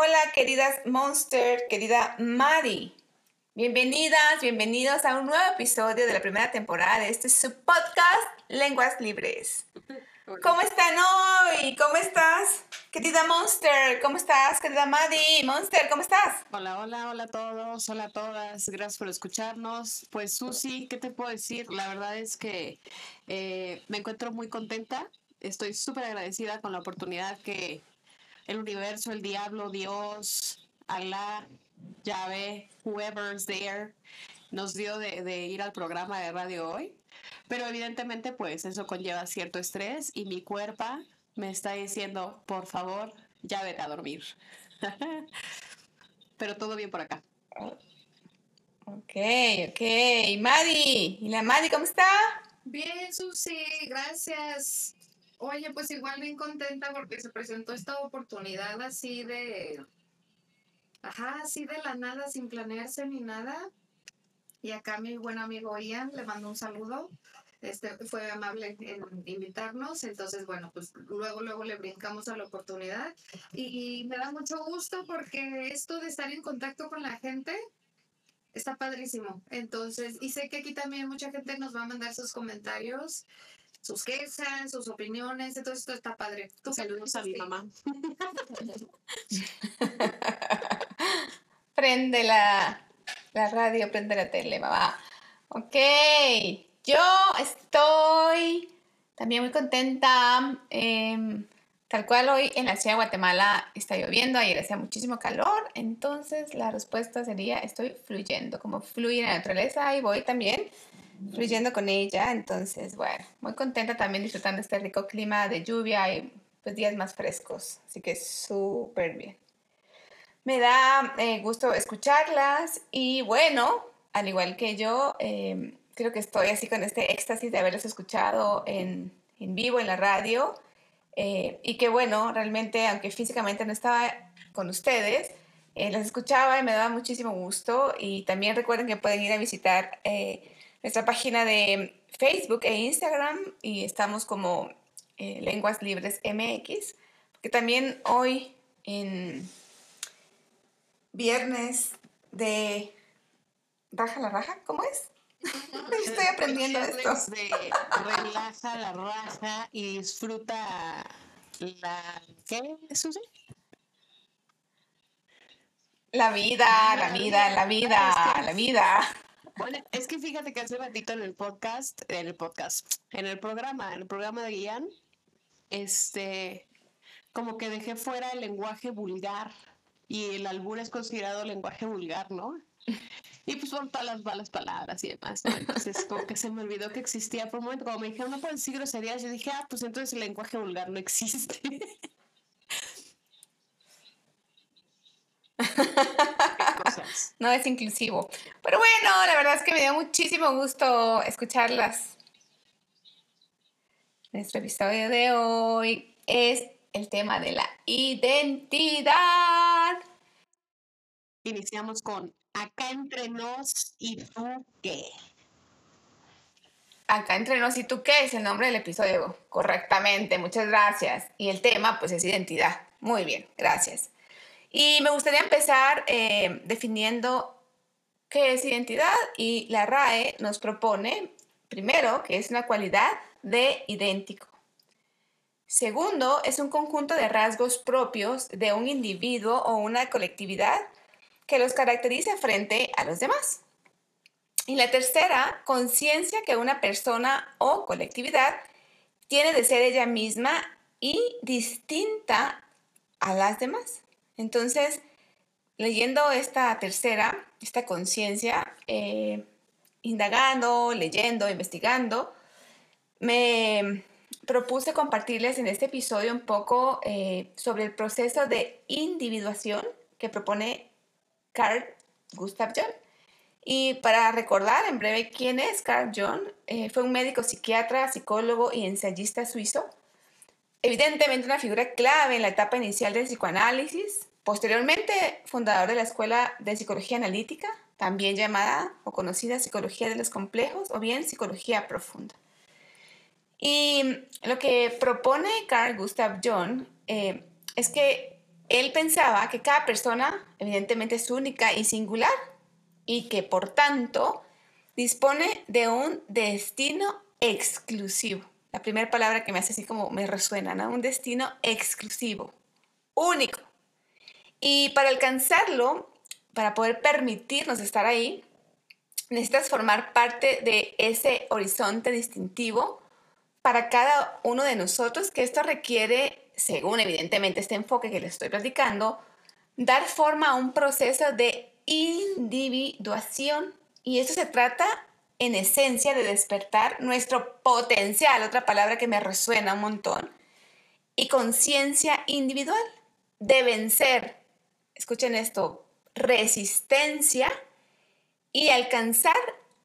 Hola, queridas Monster, querida Maddie. Bienvenidas, bienvenidos a un nuevo episodio de la primera temporada de este su podcast Lenguas Libres. ¿Cómo están hoy? ¿Cómo estás? Querida Monster, ¿cómo estás? Querida Maddie, Monster, ¿cómo estás? Hola, hola, hola a todos, hola a todas, gracias por escucharnos. Pues Susi, ¿qué te puedo decir? La verdad es que eh, me encuentro muy contenta, estoy súper agradecida con la oportunidad que el universo, el diablo, Dios, Allah, Yahvé, whoever's there, nos dio de, de ir al programa de radio hoy. Pero evidentemente, pues eso conlleva cierto estrés y mi cuerpo me está diciendo, por favor, ya vete a dormir. Pero todo bien por acá. Ok, ok. Madi, ¿y la Madi cómo está? Bien, Susi, gracias. Oye, pues igual bien contenta porque se presentó esta oportunidad así de, ajá, así de la nada, sin planearse ni nada. Y acá mi buen amigo Ian le mando un saludo. Este fue amable en invitarnos, entonces bueno, pues luego luego le brincamos a la oportunidad y, y me da mucho gusto porque esto de estar en contacto con la gente está padrísimo. Entonces, y sé que aquí también mucha gente nos va a mandar sus comentarios sus quejas, sus opiniones, entonces esto está padre. Tú Saludos a mi mamá. prende la, la, radio, prende la tele, mamá. Ok, yo estoy también muy contenta. Eh, tal cual hoy en la ciudad de Guatemala está lloviendo, ayer hacía muchísimo calor, entonces la respuesta sería estoy fluyendo, como fluye la naturaleza y voy también fluyendo con ella. Entonces, bueno, muy contenta también disfrutando este rico clima de lluvia y pues días más frescos. Así que súper bien. Me da eh, gusto escucharlas y bueno, al igual que yo, eh, creo que estoy así con este éxtasis de haberlos escuchado en, en vivo, en la radio. Eh, y que bueno, realmente, aunque físicamente no estaba con ustedes, eh, las escuchaba y me daba muchísimo gusto. Y también recuerden que pueden ir a visitar nuestra página de Facebook e Instagram y estamos como eh, Lenguas Libres MX, porque también hoy en viernes de Raja la Raja, ¿cómo es? Estoy aprendiendo esto. De relaja la raja y disfruta la... ¿Qué, Susi? La vida, la vida, la vida, la vida. Bueno, es que fíjate que hace ratito en el podcast, en el podcast, en el programa, en el programa de Guián, este, como que dejé fuera el lenguaje vulgar y el albur es considerado lenguaje vulgar, ¿no? Y pues por todas las malas palabras y demás, ¿no? Entonces como que se me olvidó que existía por un momento, como me dijeron, no puedes decir groserías, yo dije, ah, pues entonces el lenguaje vulgar no existe. no es inclusivo. Pero bueno, la verdad es que me dio muchísimo gusto escucharlas. Nuestro episodio de hoy es el tema de la identidad. Iniciamos con Acá entre nos y tú qué. Acá entre nos y tú qué es el nombre del episodio. Correctamente, muchas gracias. Y el tema pues es identidad. Muy bien, gracias. Y me gustaría empezar eh, definiendo qué es identidad y la RAE nos propone, primero, que es una cualidad de idéntico. Segundo, es un conjunto de rasgos propios de un individuo o una colectividad que los caracteriza frente a los demás. Y la tercera, conciencia que una persona o colectividad tiene de ser ella misma y distinta a las demás. Entonces, leyendo esta tercera, esta conciencia, eh, indagando, leyendo, investigando, me propuse compartirles en este episodio un poco eh, sobre el proceso de individuación que propone Carl Gustav Jung. Y para recordar en breve quién es Carl Jung, eh, fue un médico psiquiatra, psicólogo y ensayista suizo. Evidentemente una figura clave en la etapa inicial del psicoanálisis, Posteriormente, fundador de la Escuela de Psicología Analítica, también llamada o conocida Psicología de los Complejos o bien Psicología Profunda. Y lo que propone Carl Gustav Jung eh, es que él pensaba que cada persona evidentemente es única y singular y que por tanto dispone de un destino exclusivo. La primera palabra que me hace así como me resuena, ¿no? Un destino exclusivo, único. Y para alcanzarlo, para poder permitirnos estar ahí, necesitas formar parte de ese horizonte distintivo para cada uno de nosotros, que esto requiere, según evidentemente este enfoque que les estoy platicando, dar forma a un proceso de individuación. Y eso se trata en esencia de despertar nuestro potencial, otra palabra que me resuena un montón, y conciencia individual, de vencer, escuchen esto, resistencia y alcanzar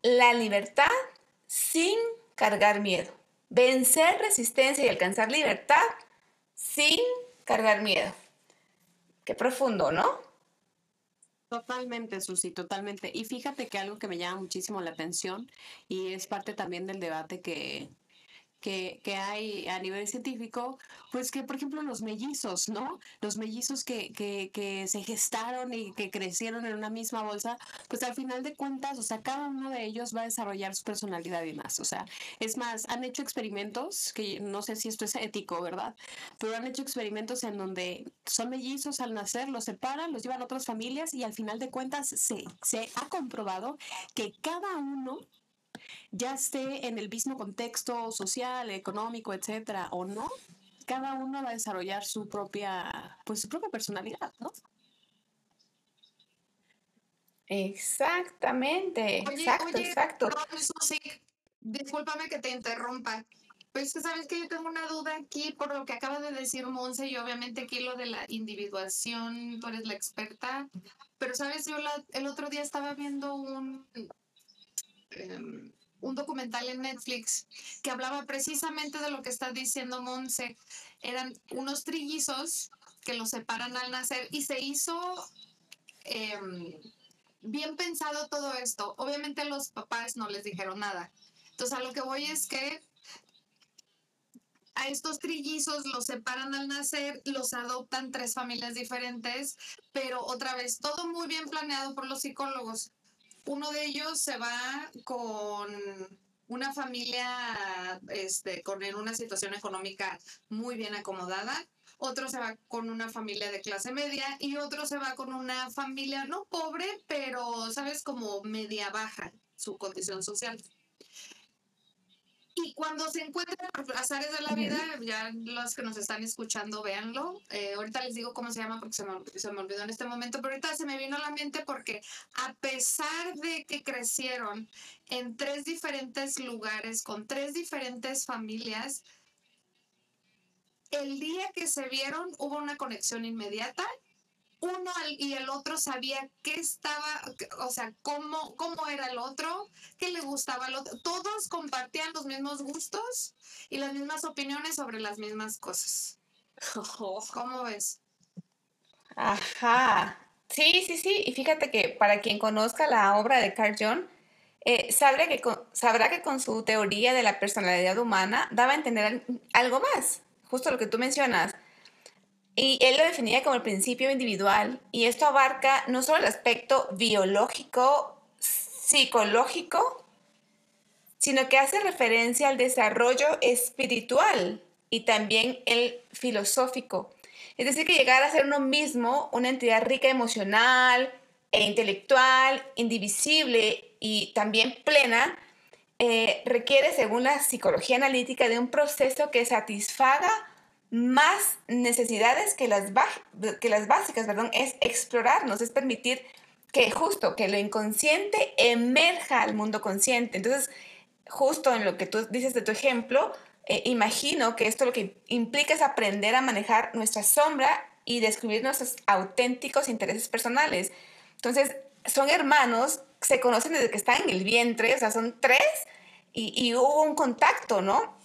la libertad sin cargar miedo. Vencer resistencia y alcanzar libertad sin cargar miedo. Qué profundo, ¿no? Totalmente, Susi, totalmente. Y fíjate que algo que me llama muchísimo la atención y es parte también del debate que, que, que, hay a nivel científico, pues que, por ejemplo, los mellizos, ¿no? Los mellizos que, que, que, se gestaron y que crecieron en una misma bolsa, pues al final de cuentas, o sea, cada uno de ellos va a desarrollar su personalidad y más. O sea, es más, han hecho experimentos, que no sé si esto es ético, ¿verdad? Pero han hecho experimentos en donde son mellizos al nacer, los separan, los llevan a otras familias y al final de cuentas se, se ha comprobado que cada uno ya esté en el mismo contexto social, económico, etcétera, o no, cada uno va a desarrollar su propia, pues su propia personalidad, ¿no? Exactamente, exacto, exacto. sí, discúlpame que te interrumpa. Pues que sabes que yo tengo una duda aquí por lo que acaba de decir Monse y obviamente aquí lo de la individuación, tú eres la experta, pero sabes, yo el otro día estaba viendo un, em, un documental en Netflix que hablaba precisamente de lo que está diciendo Monse. Eran unos trillizos que los separan al nacer y se hizo em, bien pensado todo esto. Obviamente los papás no les dijeron nada. Entonces a lo que voy es que a estos trillizos los separan al nacer, los adoptan tres familias diferentes, pero otra vez todo muy bien planeado por los psicólogos. Uno de ellos se va con una familia este, con en una situación económica muy bien acomodada, otro se va con una familia de clase media y otro se va con una familia no pobre, pero sabes como media baja su condición social. Y cuando se encuentran por azares de la vida, ya los que nos están escuchando, véanlo. Eh, ahorita les digo cómo se llama porque se me, se me olvidó en este momento, pero ahorita se me vino a la mente porque a pesar de que crecieron en tres diferentes lugares, con tres diferentes familias, el día que se vieron hubo una conexión inmediata uno y el otro sabía qué estaba, o sea, cómo, cómo era el otro, qué le gustaba al otro. Todos compartían los mismos gustos y las mismas opiniones sobre las mismas cosas. ¿Cómo ves? Ajá. Sí, sí, sí. Y fíjate que para quien conozca la obra de Carl Jung, eh, sabrá, que con, sabrá que con su teoría de la personalidad humana daba a entender algo más, justo lo que tú mencionas y él lo definía como el principio individual y esto abarca no solo el aspecto biológico, psicológico, sino que hace referencia al desarrollo espiritual y también el filosófico. Es decir, que llegar a ser uno mismo una entidad rica emocional e intelectual, indivisible y también plena, eh, requiere, según la psicología analítica, de un proceso que satisfaga más necesidades que las, que las básicas, perdón, es explorarnos, es permitir que justo, que lo inconsciente emerja al mundo consciente. Entonces, justo en lo que tú dices de tu ejemplo, eh, imagino que esto lo que implica es aprender a manejar nuestra sombra y descubrir nuestros auténticos intereses personales. Entonces, son hermanos, se conocen desde que están en el vientre, o sea, son tres, y, y hubo un contacto, ¿no?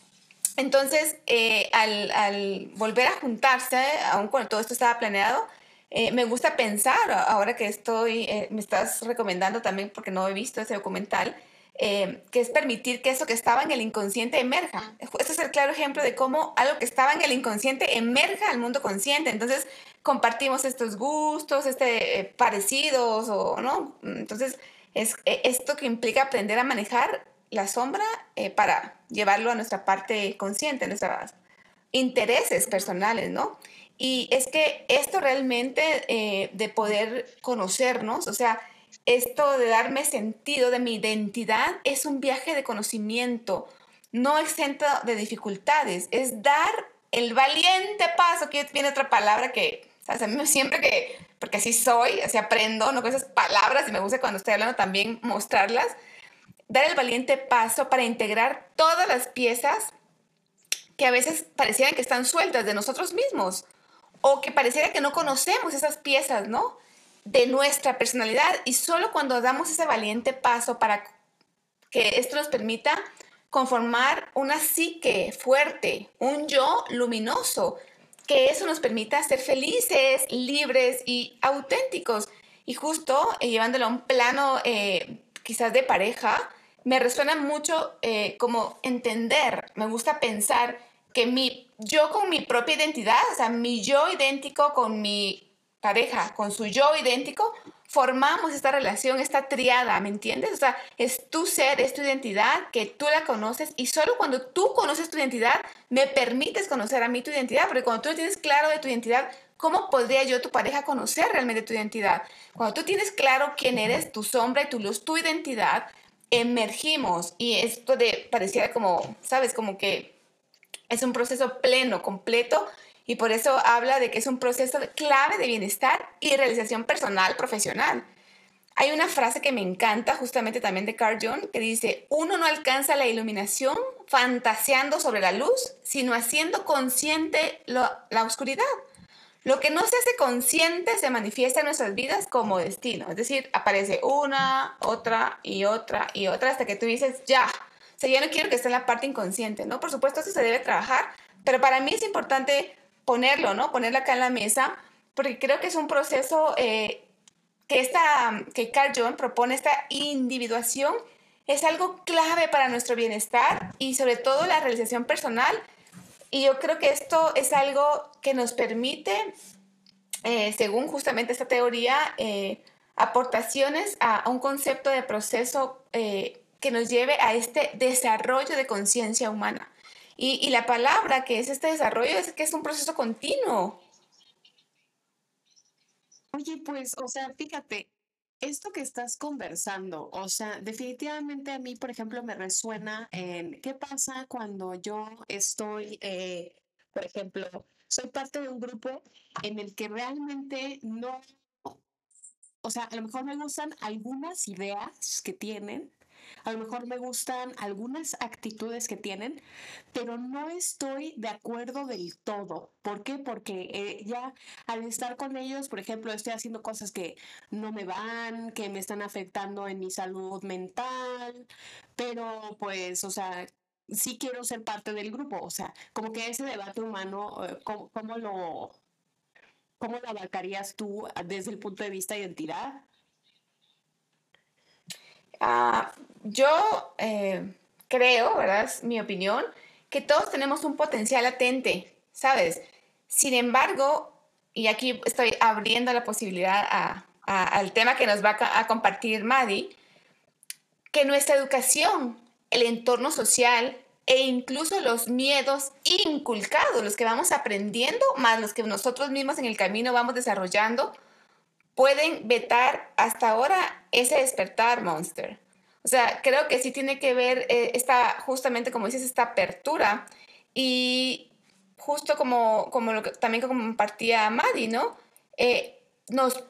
Entonces, eh, al, volver a juntarse, aun cuando todo esto estaba planeado, eh, me gusta pensar, ahora que estoy, eh, me estás recomendando también, porque no he visto ese documental, que es permitir que eso que estaba en el inconsciente emerja. Este es el claro ejemplo de cómo algo que estaba en el inconsciente emerja al mundo consciente. Entonces, compartimos estos gustos, este, eh, parecidos, o, ¿no? Entonces, es e, esto que implica aprender a manejar la sombra eh, para llevarlo a nuestra parte consciente, nuestros intereses personales, ¿no? Y es que esto realmente eh, de poder conocernos, o sea, esto de darme sentido de mi identidad es un viaje de conocimiento, no exento de dificultades, es dar el valiente paso, que viene otra palabra que, ¿sabes? A mí siempre que, porque así soy, así aprendo, no con esas palabras y me gusta cuando estoy hablando también mostrarlas, dar el valiente paso para integrar todas las piezas que a veces parecieran que están sueltas de nosotros mismos o que pareciera que no conocemos esas piezas, ¿no? De nuestra personalidad y solo cuando damos ese valiente paso para que esto nos permita conformar una psique fuerte, un yo luminoso, que eso nos permita ser felices, libres y auténticos. Y justo eh, llevándolo a un plano eh, quizás de pareja, me resuena mucho eh, como entender, me gusta pensar que mi, yo con mi propia identidad, o sea, mi yo idéntico con mi pareja, con su yo idéntico, formamos esta relación, esta triada, ¿me entiendes? O sea, es tu ser, es tu identidad, que tú la conoces y solo cuando tú conoces tu identidad, me permites conocer a mí tu identidad, porque cuando tú tienes claro de tu identidad, ¿cómo podría yo, tu pareja, conocer realmente tu identidad? Cuando tú tienes claro quién eres, tu sombra y tu luz, tu identidad, emergimos y esto de pareciera como, ¿sabes? Como que es un proceso pleno, completo, y por eso habla de que es un proceso clave de bienestar y realización personal, profesional. Hay una frase que me encanta justamente también de Carl Jung que dice, uno no alcanza la iluminación fantaseando sobre la luz, sino haciendo consciente la oscuridad. Lo que no se hace consciente se manifiesta en nuestras vidas como destino. Es decir, aparece una, otra y otra y otra hasta que tú dices, ya, o sea, ya no quiero que esté en la parte inconsciente, ¿no? Por supuesto, eso se debe trabajar, pero para mí es importante ponerlo, ¿no? Ponerlo acá en la mesa, porque creo que es un proceso eh, que, esta, que Carl Jung propone, esta individuación, es algo clave para nuestro bienestar y sobre todo la realización personal. Y yo creo que esto es algo que nos permite, eh, según justamente esta teoría, eh, aportaciones a, un concepto de proceso que nos lleve a este desarrollo de conciencia humana. Y, la palabra que es este desarrollo es que es un proceso continuo. Oye, pues, o sea, fíjate, esto que estás conversando, o sea, definitivamente a mí, por ejemplo, me resuena en qué pasa cuando yo estoy, eh, por ejemplo, soy parte de un grupo en el que realmente no, o sea, a lo mejor me gustan algunas ideas que tienen, a lo mejor me gustan algunas actitudes que tienen, pero no estoy de acuerdo del todo. ¿Por qué? Porque eh, ya al estar con ellos, por ejemplo, estoy haciendo cosas que no me van, que me están afectando en mi salud mental, pero pues, o sea, sí quiero ser parte del grupo. O sea, como que ese debate humano, eh, ¿cómo, lo... ¿Cómo lo abarcarías tú desde el punto de vista de identidad? Ah, yo eh, creo, ¿verdad? Es mi opinión, que todos tenemos un potencial latente, ¿sabes? Sin embargo, y aquí estoy abriendo la posibilidad al tema que nos va a, a compartir Madi, que nuestra educación, el entorno social e incluso los miedos inculcados, los que vamos aprendiendo, más los que nosotros mismos en el camino vamos desarrollando, pueden vetar hasta ahora ese despertar, Monster. O sea, creo que sí tiene que ver eh, esta, justamente como dices, esta apertura y justo como, como lo que también compartía Madi, ¿no? Eh, nos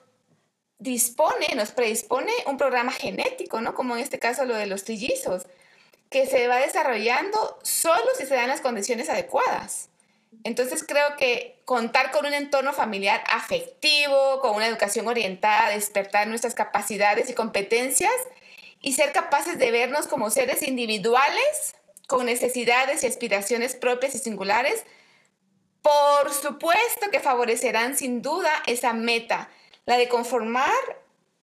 dispone, nos predispone un programa genético, ¿no? Como en este caso lo de los trillizos, que se va desarrollando solo si se dan las condiciones adecuadas. Entonces creo que contar con un entorno familiar afectivo, con una educación orientada a despertar nuestras capacidades y competencias y ser capaces de vernos como seres individuales con necesidades y aspiraciones propias y singulares, por supuesto que favorecerán sin duda esa meta, la de conformar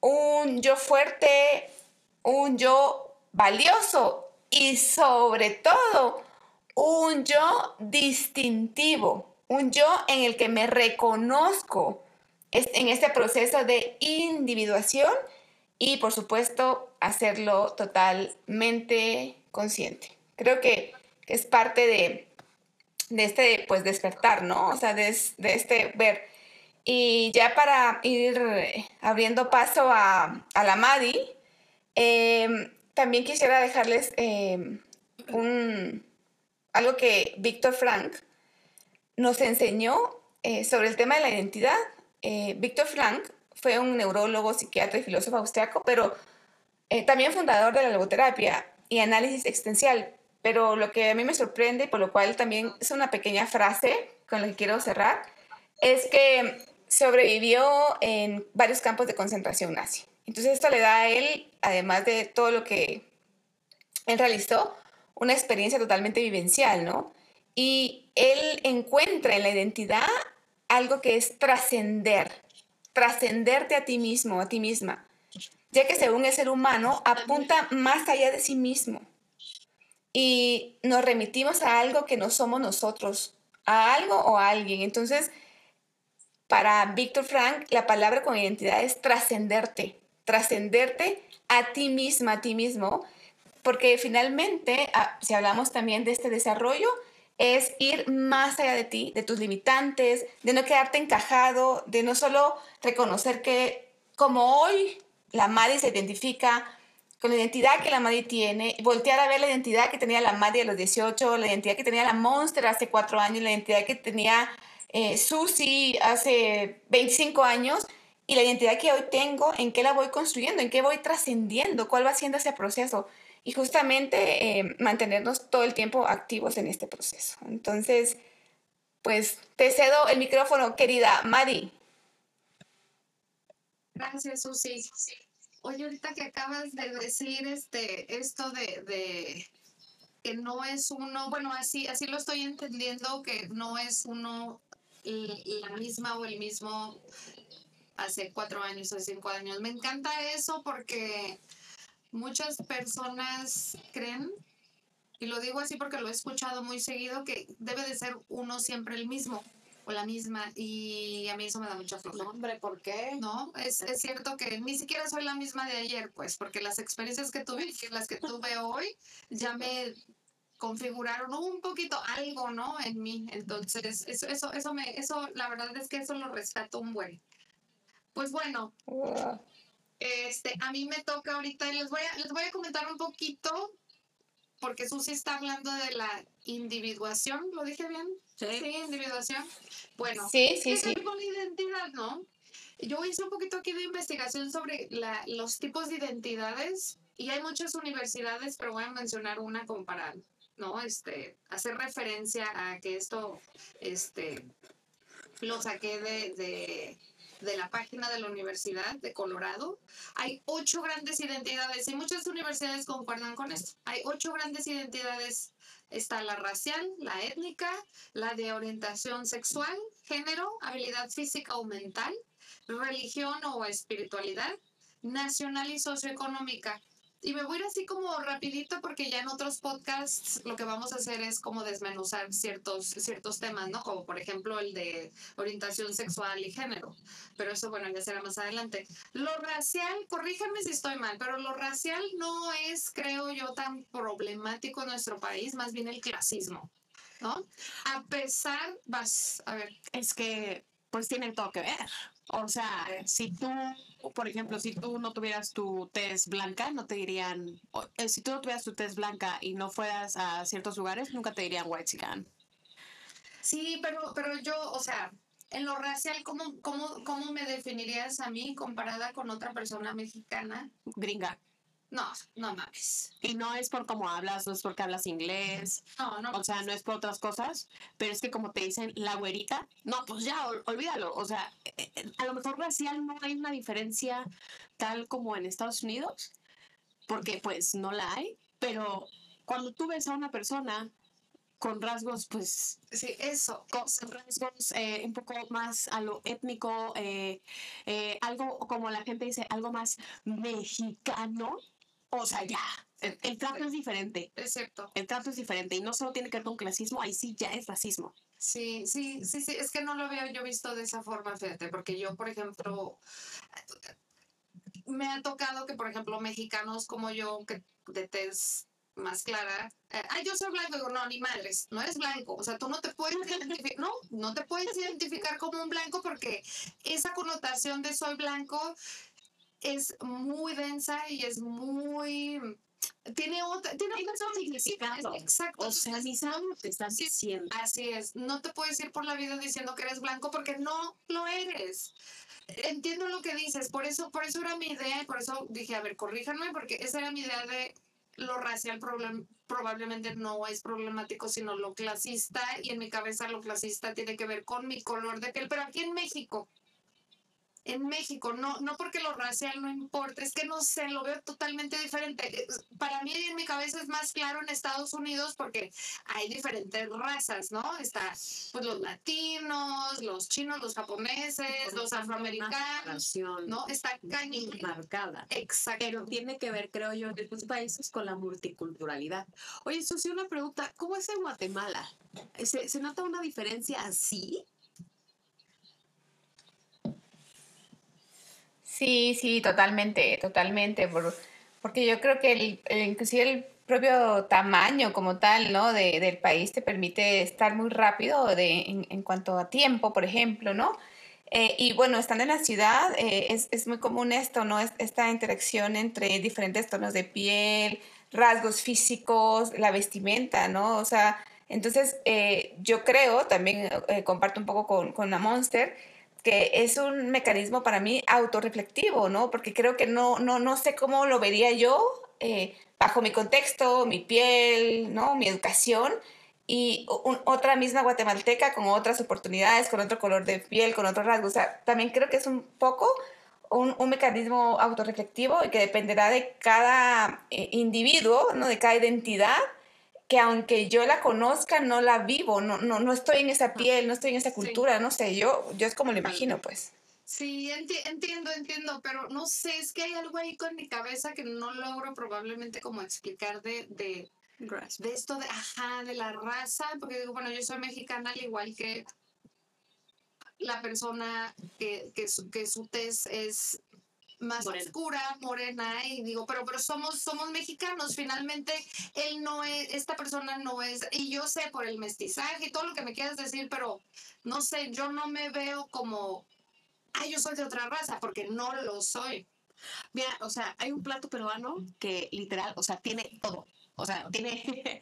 un yo fuerte, un yo valioso y sobre todo un yo distintivo. un yo en el que me reconozco en este proceso de individuación y por supuesto hacerlo totalmente consciente. Creo que es parte de, este pues despertar, ¿no? O sea, de, este ver. Y ya para ir abriendo paso a, la Madi, em, también quisiera dejarles em, un, algo que Víctor Frank nos enseñó eh, sobre el tema de la identidad. Eh, Víctor Frank fue un neurólogo, psiquiatra y filósofo austriaco, pero eh, también fundador de la logoterapia y análisis existencial. Pero lo que a mí me sorprende, por lo cual también es una pequeña frase con la que quiero cerrar, es que sobrevivió en varios campos de concentración nazi. Entonces esto le da a él, además de todo lo que él realizó, una experiencia totalmente vivencial, ¿no? Y él encuentra en la identidad algo que es trascender, trascenderte a ti mismo, a ti misma, ya que según el ser humano apunta más allá de sí mismo y nos remitimos a algo que no somos nosotros, a algo o a alguien. Entonces, para Víctor Frank, la palabra con identidad es trascenderte, trascenderte a ti misma, a ti mismo, porque finalmente, ah, si hablamos también de este desarrollo, es ir más allá de ti, de tus limitantes, de no quedarte encajado, de no solo reconocer que como hoy la madre se identifica con la identidad que la madre tiene, voltear a ver la identidad que tenía la madre a los 18, la identidad que tenía la Monster hace cuatro años, la identidad que tenía eh, hace 25 años y la identidad que hoy tengo, en qué la voy construyendo, en qué voy trascendiendo, cuál va siendo ese proceso y justamente eh, mantenernos todo el tiempo activos en este proceso. Entonces, pues te cedo el micrófono, querida Madi. Gracias, Susi. Oye, ahorita que acabas de decir este, esto de, de que no es uno, bueno, así, así lo estoy entendiendo, que no es uno la misma o el mismo hace cuatro años o cinco años. Me encanta eso porque muchas personas creen, y lo digo así porque lo he escuchado muy seguido, que debe de ser uno siempre el mismo o la misma y a mí eso me da mucha flojera. hombre, ¿por qué? No, es, es, cierto que ni siquiera soy la misma de ayer, pues, porque las experiencias que tuve y las que tuve hoy ya me configuraron un poquito algo, ¿no? En mí. Entonces, eso, eso, eso me, eso, la verdad es que eso lo respeto un buen. Pues bueno, este, a mí me toca ahorita, les voy a, les voy a comentar un poquito, porque Susi está hablando de la individuación, ¿lo dije bien? Sí. individuación. Bueno, sí, sí, sí. con identidad, no? Yo hice un poquito aquí de investigación sobre la, los tipos de identidades y hay muchas universidades, pero voy a mencionar una como para, ¿no? Este, hacer referencia a que esto, este, lo saqué de de la página de la Universidad de Colorado, hay ocho grandes identidades y muchas universidades concuerdan con esto. Hay ocho grandes identidades. Está la racial, la étnica, la de orientación sexual, género, habilidad física o mental, religión o espiritualidad, nacional y socioeconómica. Y me voy a ir así como rapidito porque ya en otros podcasts lo que vamos a hacer es como desmenuzar ciertos, ciertos temas, ¿no? Como por ejemplo el de orientación sexual y género. Pero eso, bueno, ya será más adelante. Lo racial, corríjanme si estoy mal, pero lo racial no es, creo yo, tan problemático en nuestro país, más bien el clasismo, ¿no? A pesar, vas, a ver. Es que, pues tienen todo que ver. O sea, si tú, por ejemplo, si tú no tuvieras tu test blanca, no te dirían, eh, si tú no tuvieras tu test blanca y no fueras a ciertos lugares, nunca te dirían white chican. Sí, pero, pero yo, o sea, en lo racial, ¿cómo, cómo, ¿cómo me definirías a mí comparada con otra persona mexicana? Gringa. No, no mames. Y no es por cómo hablas, no es porque hablas inglés. No, no. O sea, no es por otras cosas, pero es que como te dicen la güerita, no, pues ya, olvídalo. O sea, eh, eh, a lo mejor racial no hay una diferencia tal como en Estados Unidos, porque pues no la hay, pero cuando tú ves a una persona con rasgos, pues... Sí, eso. Con rasgos eh, un poco más a lo étnico, algo como la gente dice, algo más mexicano, o sea, ya, El, el trato es diferente. Exacto. El trato es diferente y no solo tiene que ver con clasismo, ahí sí ya es racismo. Sí, sí, sí, sí, es que no lo había yo visto de esa forma, fíjate, porque yo, por ejemplo, me ha tocado que, por ejemplo, mexicanos como yo, que de tez más clara, eh, ay, yo soy blanco, digo, no, ni madres, no es blanco, o sea, tú no te puedes identificar, no, no te puedes identificar como un blanco porque esa connotación de soy blanco es muy densa y es muy tiene otra, tiene otro significado. Exacto. O sea, ni que estás Sí. diciendo. Así es, no te puedes ir por la vida diciendo que eres blanco porque no lo eres. Entiendo lo que dices, por eso, por eso era mi idea y por eso dije, a ver, corríjanme, porque esa era mi idea de lo racial problem- probablemente no es problemático, sino lo clasista, y en mi cabeza lo clasista tiene que ver con mi color de piel, pero aquí en México, en México, no, no porque lo racial no importa, es que no sé, lo veo totalmente diferente. Eh, Para mí en mi cabeza es más claro en Estados Unidos porque hay diferentes razas, ¿no? Está pues los latinos, los chinos, los japoneses, los afroamericanos, ¿no? Está cañón. marcada. Exacto. Pero tiene que ver, creo yo, en estos países con la multiculturalidad. Oye, Susi, una pregunta. ¿Cómo es en Guatemala? ¿Se, se nota una diferencia así? Sí, sí, totalmente, totalmente, por- porque yo creo que el, el- inclusive el propio tamaño como tal, ¿no? de- del país te permite estar muy rápido de, en, en cuanto a tiempo, por ejemplo, ¿no? Eh, y bueno, estando en la ciudad eh, es, es muy común esto, ¿no? Es- esta interacción entre diferentes tonos de piel, rasgos físicos, la vestimenta, ¿no? O sea, entonces eh, yo creo, también eh, comparto un poco con, con la Monster, que es un mecanismo para mí autorreflectivo, ¿no? Porque creo que no, no, no sé cómo lo vería yo eh, bajo mi contexto, mi piel, ¿no? Mi educación y un- otra misma guatemalteca con otras oportunidades, con otro color de piel, con otro rasgo. O sea, también creo que es un poco un, un mecanismo autorreflectivo y que dependerá de cada eh, individuo, ¿no? De cada identidad que aunque yo la conozca, no la vivo, no, no, no estoy en esa piel, no estoy en esa cultura, no sé, yo, yo es como lo imagino, pues. Sí, enti- entiendo, entiendo, pero no sé, es que hay algo ahí con mi cabeza que no logro probablemente como explicar de, de, de esto de, ajá, de la raza, porque digo, bueno, yo soy mexicana al igual que la persona que, que, su, que su tez es más Morena. oscura, morena, y digo, pero, pero somos, somos mexicanos, finalmente él no es, esta persona no es, y yo sé por el mestizaje y todo lo que me quieras decir, pero no sé, yo no me veo como, ay, yo soy de otra raza, porque no lo soy. Mira, o sea, hay un plato peruano que literal, o sea, tiene todo. O sea, tiene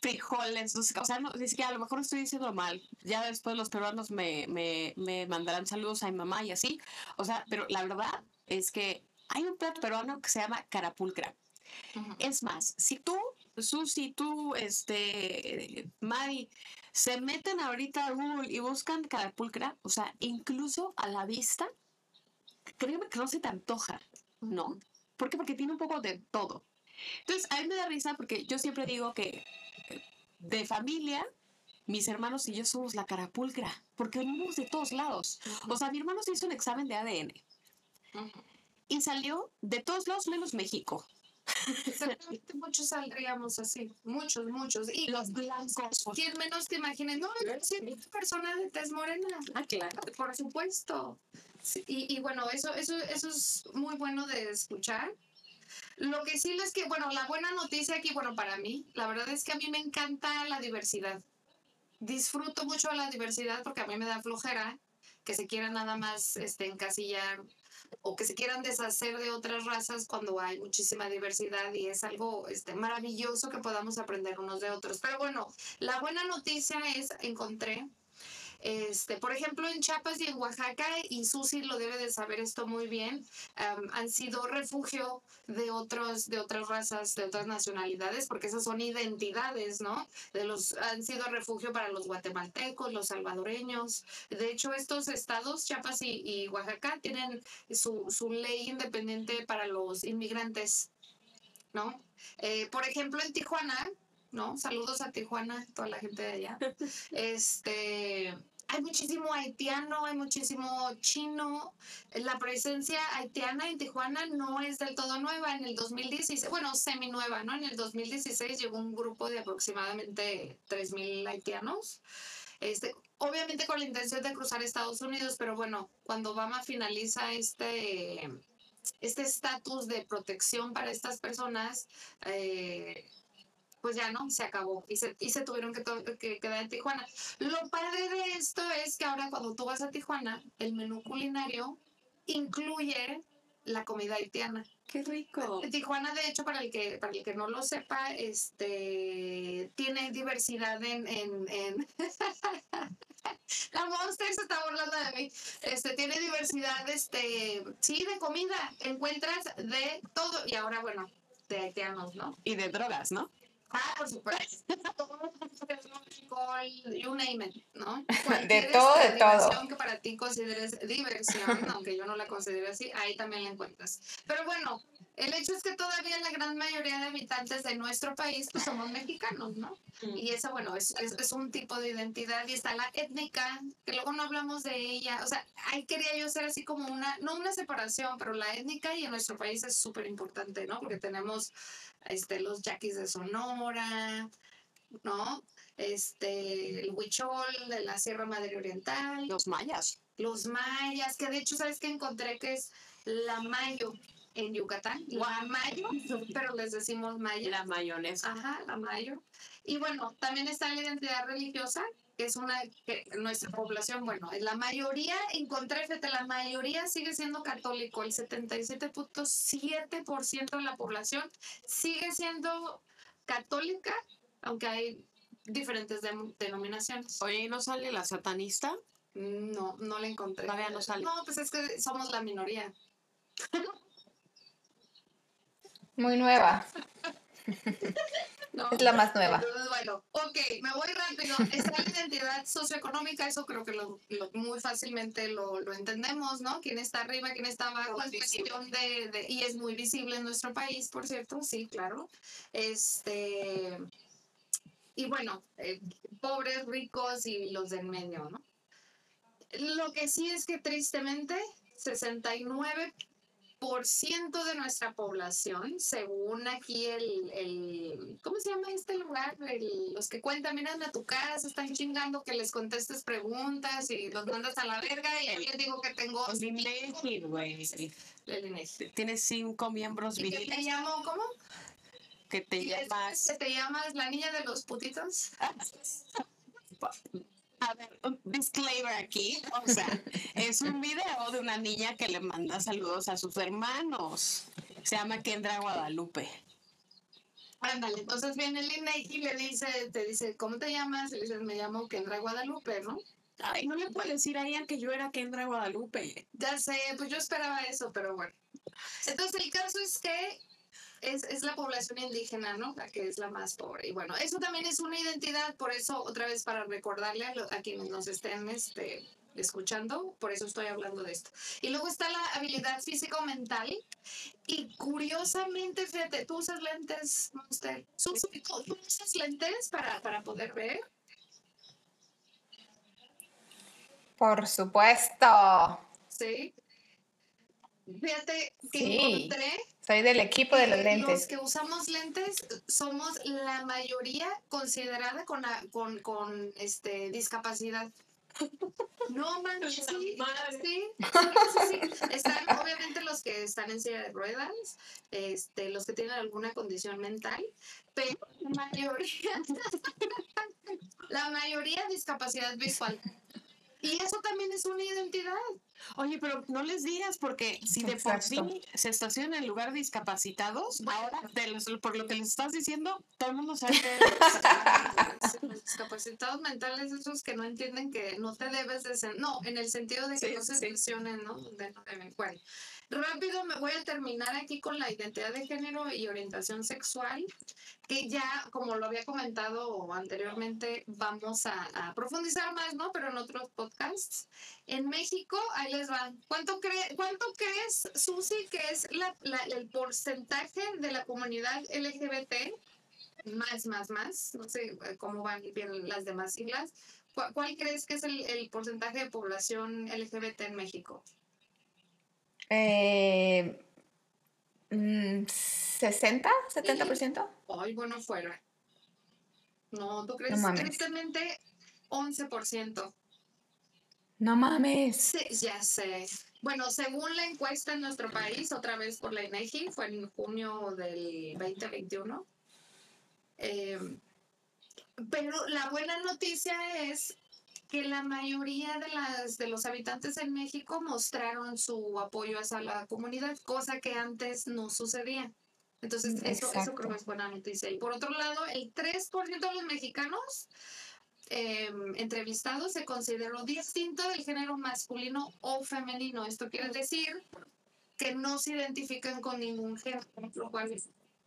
frijoles, o sea, no, es que a lo mejor estoy diciendo mal. Ya después los peruanos me, me, me mandarán saludos a mi mamá y así. O sea, pero la verdad es que hay un plato peruano que se llama carapulcra. Es más, si tú, Susi, tú, este, Mari, se meten ahorita a Google y buscan carapulcra, o sea, incluso a la vista, créeme que no se te antoja, ¿no? ¿Por qué? Porque tiene un poco de todo. Entonces, a mí me da risa porque yo siempre digo que de familia, mis hermanos y yo somos la carapulcra, porque venimos de todos lados. O sea, mi hermano se hizo un examen de ADN Y salió de todos lados menos México. Exactamente, muchos saldríamos así, muchos, muchos. Y Los blancos. ¿Quién menos te imagines? No, yo soy una persona de tez morena. Ah, claro. Por supuesto. Sí, Y, y bueno, eso, eso, eso es muy bueno de escuchar. Lo que sí es que, bueno, la buena noticia aquí, bueno, para mí, la verdad es que a mí me encanta la diversidad. Disfruto mucho la diversidad porque a mí me da flojera que se quieran nada más este, encasillar o que se quieran deshacer de otras razas cuando hay muchísima diversidad y es algo este, maravilloso que podamos aprender unos de otros. Pero bueno, la buena noticia es, encontré, este, por ejemplo, en Chiapas y en Oaxaca, y Susi lo debe de saber esto muy bien, han sido refugio de, otros, de otras razas, de otras nacionalidades, porque esas son identidades, ¿no? De los, han sido refugio para los guatemaltecos, los salvadoreños. De hecho, estos estados, Chiapas y, y Oaxaca, tienen su, su ley independiente para los inmigrantes, ¿no? Eh, por ejemplo, en Tijuana, ¿no? Saludos a Tijuana, toda la gente de allá. Este, hay muchísimo haitiano, hay muchísimo chino. La presencia haitiana en Tijuana no es del todo nueva. En el 2016, bueno, semi nueva, ¿no? En el 2016 llegó un grupo de aproximadamente 3.000 haitianos. Este, obviamente con la intención de cruzar Estados Unidos, pero bueno, cuando Obama finaliza este este estatus de protección para estas personas, eh, pues ya no, se acabó y se, y se tuvieron que, que, quedar en Tijuana. Lo padre de esto es que ahora cuando tú vas a Tijuana, el menú culinario incluye la comida haitiana. Qué rico. Tijuana, de hecho, para el que, para el que no lo sepa, este tiene diversidad en, en, en... la monster se está burlando de mí. Este tiene diversidad, este, sí, de comida. Encuentras de todo. Y ahora, bueno, de haitianos, ¿no? Y de drogas, ¿no? Ah, por supuesto. you name it, ¿no? de todo, de todo. que para ti consideres diversión, aunque yo no la considero así, ahí también la encuentras. Pero bueno, el hecho es que todavía la gran mayoría de habitantes de nuestro país pues somos mexicanos, ¿no? Y esa, bueno, es, es, es, un tipo de identidad y está la étnica, que luego no hablamos de ella, o sea, ahí quería yo hacer así como una, no una separación, pero la étnica y en nuestro país es súper importante, ¿no? Porque tenemos este, los yaquis de Sonora, ¿no? Este, el huichol de la Sierra Madre Oriental. Los mayas. Los mayas, que de hecho, ¿sabes qué encontré? Que es la mayo en Yucatán. La mayo, pero les decimos maya. La mayonesa. Ajá, la mayo. Y bueno, también está la identidad religiosa, que es una que nuestra población, bueno, la mayoría, encontré, fíjate, la mayoría sigue siendo católico, el 77.7% de la población sigue siendo católica, aunque hay diferentes denominaciones. Oye, ¿y no sale la satanista? No, no la encontré. Todavía no sale. No, pues es que somos la minoría. Muy nueva. es la más nueva. Entonces, bueno, ok, me voy rápido. Está la identidad socioeconómica, eso creo que lo, muy fácilmente lo, lo, entendemos, ¿no? Quién está arriba, quién está abajo, es cuestión de, de, y es muy visible en nuestro país, por cierto, sí, claro. Este, y bueno, eh, pobres, ricos y los del medio, ¿no? Lo que sí es que tristemente, 69 por ciento de nuestra población, según aquí el, el ¿cómo se llama este lugar? los que cuentan, miran a tu casa, están chingando que les contestes preguntas y los mandas a la verga y ahí les digo que tengo... güey. Tienes cinco miembros ¿Y que te llamo cómo? Que te llamas... ¿Que te llamas la niña de los putitos? A ver, un disclaimer aquí. O sea, es un video de una niña que le manda saludos a sus hermanos. Se llama Kendra Guadalupe. Ándale, entonces viene INEGI y le dice, te dice, ¿cómo te llamas? Y le dices, me llamo Kendra Guadalupe, ¿no? Ay, no le puedo decir a ella que yo era Kendra Guadalupe. Ya sé, pues yo esperaba eso, pero bueno. Entonces el caso es que es, es, la población indígena, ¿no? La que es la más pobre. Y bueno, eso también es una identidad, por eso, otra vez, para recordarle a, a quienes nos estén este, escuchando, por eso estoy hablando de esto. Y luego está la habilidad físico-mental. Y curiosamente, fíjate, tú usas lentes, usted, ¿tú usas lentes para, para poder ver? Por supuesto. Sí. Fíjate que sí. encontré soy del equipo de los lentes. Los que usamos lentes somos la mayoría considerada con, con, con este, discapacidad. No manches, sí, sí, sí, sí, Están obviamente los que están en silla de ruedas, este, los que tienen alguna condición mental, pero la mayoría, la mayoría discapacidad visual. Y eso también es una identidad. Oye, pero no les digas, porque si de por sí se estacionan en lugar de discapacitados, ahora, por lo que les estás diciendo, todo el mundo sabe que los discapacitados mentales, esos que no entienden que no te debes de... No, en el sentido de que no se estacionen, ¿no? Donde no deben. Bueno, rápido me voy a terminar aquí con la identidad de género y orientación sexual, que ya, como lo había comentado anteriormente, vamos a, profundizar más, ¿no? Pero en otros podcasts. En México, ahí les va. ¿Cuánto, cuánto crees, Susi, que es la, el porcentaje de la comunidad LGBT? Más, más, más. No sé cómo van bien las demás siglas. ¿Cuál, crees que es el, porcentaje de población LGBT en México? Eh, ¿60? ¿70%? Ay, bueno, fuera. No, ¿tú crees? No Tristemente, 11%. No mames. Sí, ya sé. Bueno, según la encuesta en nuestro país, otra vez por la INEGI, fue en junio del 2021. Eh, pero la buena noticia es que la mayoría de, las, de los habitantes en México mostraron su apoyo hacia la comunidad, cosa que antes no sucedía. Entonces, eso, eso creo que es buena noticia. Y por otro lado, el 3% de los mexicanos em, entrevistados se consideró distinto del género masculino o femenino. Esto quiere decir que no se identifican con ningún género, lo cual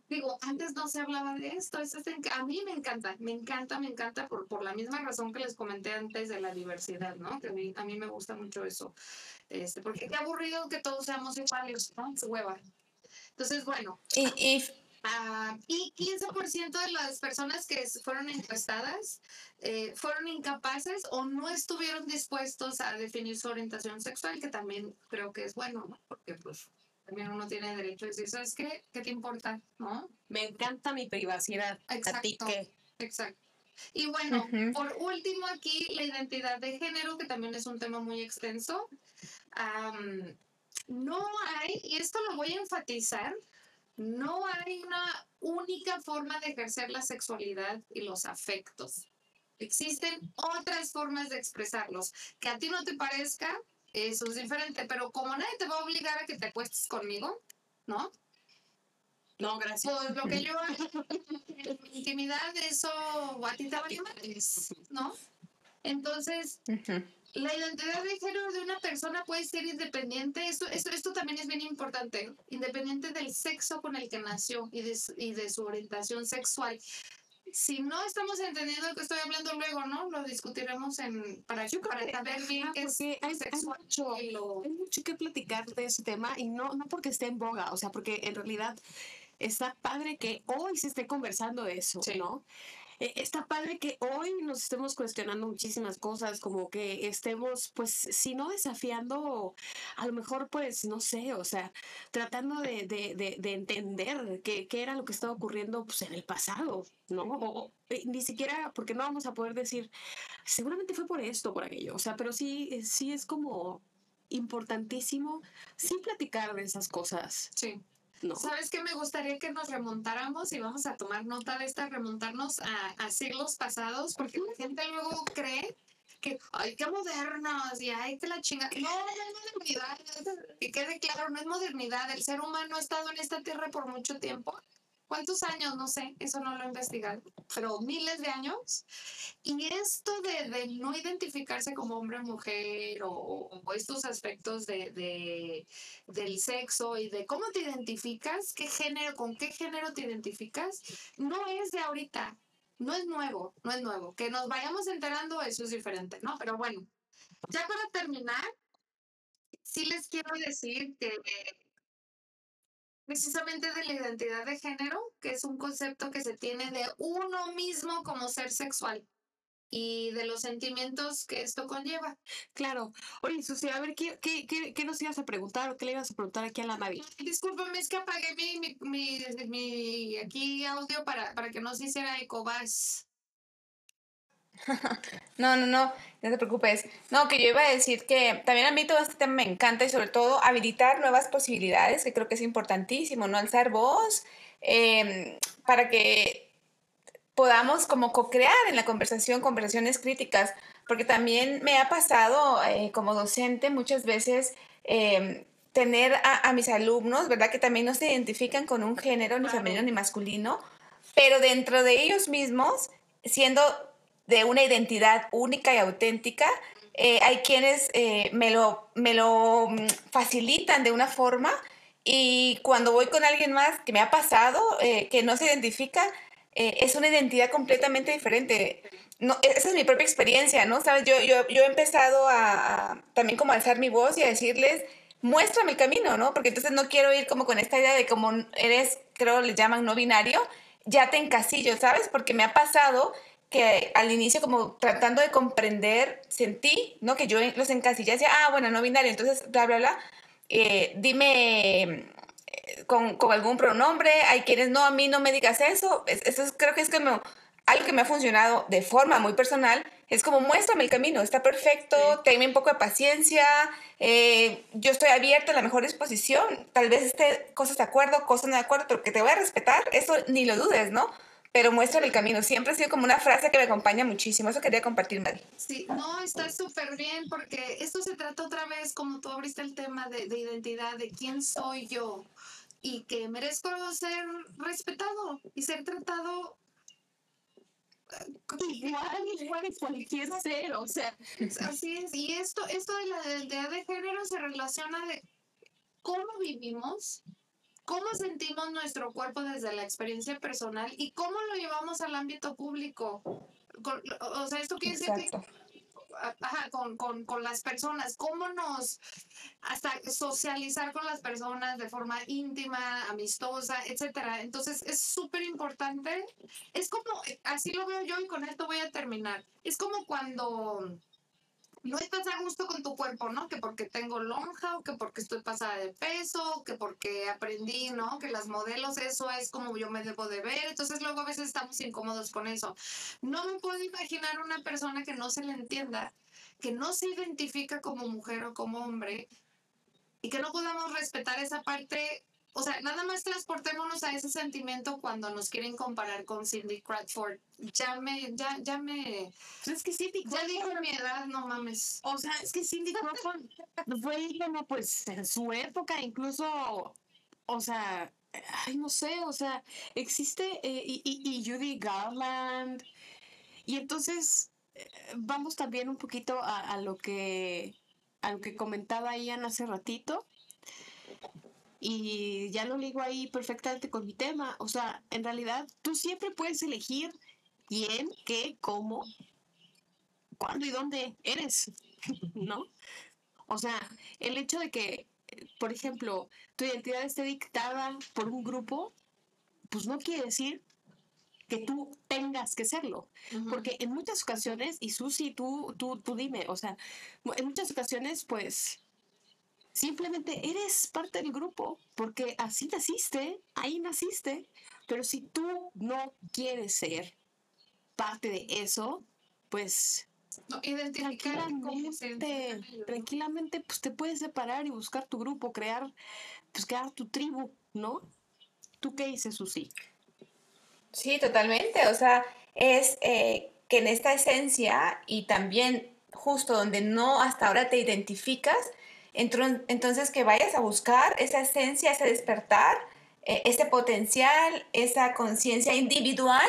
digo, antes no se hablaba de esto, eso a mí me encanta, me encanta, me encanta por, por la misma razón que les comenté antes de la diversidad, ¿no? Que a mí, a mí me gusta mucho eso, este, porque qué aburrido que todos seamos iguales, ¿no? Se hueva. Entonces, bueno. Y, y... Uh, y 15% de las personas que fueron encuestadas eh, fueron incapaces o no estuvieron dispuestos a definir su orientación sexual, que también creo que es bueno, ¿no? Porque pues también uno tiene derecho a decir, ¿sabes qué? ¿Qué te importa? ¿No? Me encanta mi privacidad. Exacto. Exacto. Y bueno, por último aquí, la identidad de género, que también es un tema muy extenso. no hay, y esto lo voy a enfatizar, no hay una única forma de ejercer la sexualidad y los afectos. Existen otras formas de expresarlos. Que a ti no te parezca, eso es diferente, pero como nadie te va a obligar a que te acuestes conmigo, ¿no? No, gracias. Pues lo que yo en mi intimidad, eso a ti te va ¿no? Entonces, la identidad de género de una persona puede ser independiente, esto, esto, esto también es bien importante, independiente del sexo con el que nació y de, y de su orientación sexual si no estamos entendiendo lo que estoy hablando luego, ¿no? Lo discutiremos en, para, para saber bien qué es hay, mucho, hay mucho que platicar de ese tema y no, no porque esté en boga, o sea, porque en realidad está padre que hoy se esté conversando de eso, ¿no? Eh, está padre que hoy nos estemos cuestionando muchísimas cosas, como que estemos, pues, si no desafiando, a lo mejor, pues, no sé, o sea, tratando de, de, de, entender qué, qué, era lo que estaba ocurriendo pues, en el pasado, ¿no? O, eh, ni siquiera, porque no vamos a poder decir, seguramente fue por esto, por aquello, o sea, pero sí, eh, sí es como importantísimo, sí platicar de esas cosas. Sí. ¿Sabes qué? Me gustaría que nos remontáramos y vamos a tomar nota de esta, remontarnos a, siglos pasados, porque la gente luego cree que, ay, qué modernos, y ay, que la chinga. No, no es modernidad, que quede claro, no es modernidad. El ser humano ha estado en esta tierra por mucho tiempo ¿Cuántos años? No sé, eso no lo he investigado, pero miles de años. Y esto de, no identificarse como hombre o mujer o, estos aspectos de, del sexo y de cómo te identificas, qué género, con qué género te identificas, no es de ahorita, no es nuevo, no es nuevo. Que nos vayamos enterando, eso es diferente, ¿no? Pero bueno, ya para terminar, sí les quiero decir que precisamente de la identidad de género, que es un concepto que se tiene de uno mismo como ser sexual y de los sentimientos que esto conlleva. Claro. Oye, Susi, a ver, ¿qué, qué, qué, nos ibas a preguntar o qué le ibas a preguntar aquí a la Mavi? Discúlpame, es que apagué mi, mi, mi, aquí audio para, para que no se hiciera ecobas. No, no, no, no te preocupes. No, que yo iba a decir que también a mí todo este tema me encanta y sobre todo habilitar nuevas posibilidades, que creo que es importantísimo, ¿no? Alzar voz em, para que podamos como co-crear en la conversación conversaciones críticas, porque también me ha pasado eh, como docente muchas veces em, tener a, mis alumnos, ¿verdad? Que también no se identifican con un género, ni femenino ni masculino, pero dentro de ellos mismos, siendo de una identidad única y auténtica, eh, hay quienes eh, me, lo, me lo mm, facilitan de una forma y cuando voy con alguien más que me ha pasado, eh, que no se identifica, es una identidad completamente diferente. No, esa es mi propia experiencia, ¿no? ¿Sabes? Yo, yo, yo he empezado a, también como alzar mi voz y a decirles, muéstrame el camino, ¿no? Porque entonces no quiero ir como con esta idea de como eres, creo le llaman no binario, ya te encasillo, ¿sabes? Porque me ha pasado que al inicio como tratando de comprender, sentí, ¿no? Que yo los encasillé, decía, ah, bueno, no binario, entonces, bla, bla, bla. Eh, dime eh, con, con, algún pronombre, hay quienes no, a mí no me digas eso. Eso es, creo que es como algo que me ha funcionado de forma muy personal. Es como, muéstrame el camino, está perfecto, sí. tenme un poco de paciencia, eh, yo estoy abierta a la mejor disposición. Tal vez esté cosas de acuerdo, cosas no de acuerdo, pero que te voy a respetar, eso ni lo dudes, ¿no? Pero muestra el camino. Siempre ha sido como una frase que me acompaña muchísimo. Eso quería compartir, Mari. Sí, no, está súper bien porque esto se trata otra vez, como tú abriste el tema de, de, identidad, de quién soy yo y que merezco ser respetado y ser tratado. Igual, igual que cualquier ser, o sea. Así es. Y esto, esto de la identidad de género se relaciona de cómo vivimos, cómo sentimos nuestro cuerpo desde la experiencia personal y cómo lo llevamos al ámbito público. O sea, esto quiere decir que ajá, con, con, con, las personas, cómo nos, hasta socializar con las personas de forma íntima, amistosa, etcétera. Entonces es súper importante. Es como, así lo veo yo y con esto voy a terminar. Es como cuando no estás a gusto con tu cuerpo, ¿no? Que porque tengo lonja o que porque estoy pasada de peso, que porque aprendí, ¿no? Que las modelos, eso es como yo me debo de ver. Entonces luego a veces estamos incómodos con eso. No me puedo imaginar una persona que no se le entienda, que no se identifica como mujer o como hombre y que no podamos respetar esa parte o sea, nada más transportémonos a ese sentimiento cuando nos quieren comparar con Cindy Crawford. Ya me, ya, ya me. Es que Cindy Crawford. Ya dijo mi edad, no mames. O sea, es que Cindy Crawford fue como, pues, en su época, incluso. O sea, ay, no sé, o sea, existe. Eh, y, y, y Judy Garland. Y entonces, eh, vamos también un poquito a, a lo que. A lo que comentaba Ian hace ratito y ya lo ligo ahí perfectamente con mi tema. O sea, en realidad tú siempre puedes elegir quién, qué, cómo, cuándo y dónde eres, ¿no? O sea, el hecho de que, por ejemplo, tu identidad esté dictada por un grupo, pues no quiere decir que tú tengas que serlo. Uh -huh. Porque en muchas ocasiones, y Susi, tú, tú, tú dime, o sea, en muchas ocasiones, pues Simplemente eres parte del grupo porque así naciste, ahí naciste. Pero si tú no quieres ser parte de eso, pues no, tranquilamente, tranquilamente pues te puedes separar y buscar tu grupo, crear, pues crear tu tribu, ¿no? ¿Tú qué dices, Susi? Sí, totalmente. O sea, es eh, que en esta esencia y también justo donde no hasta ahora te identificas, entonces, que vayas a buscar esa esencia, ese despertar, eh, ese potencial, esa conciencia individual,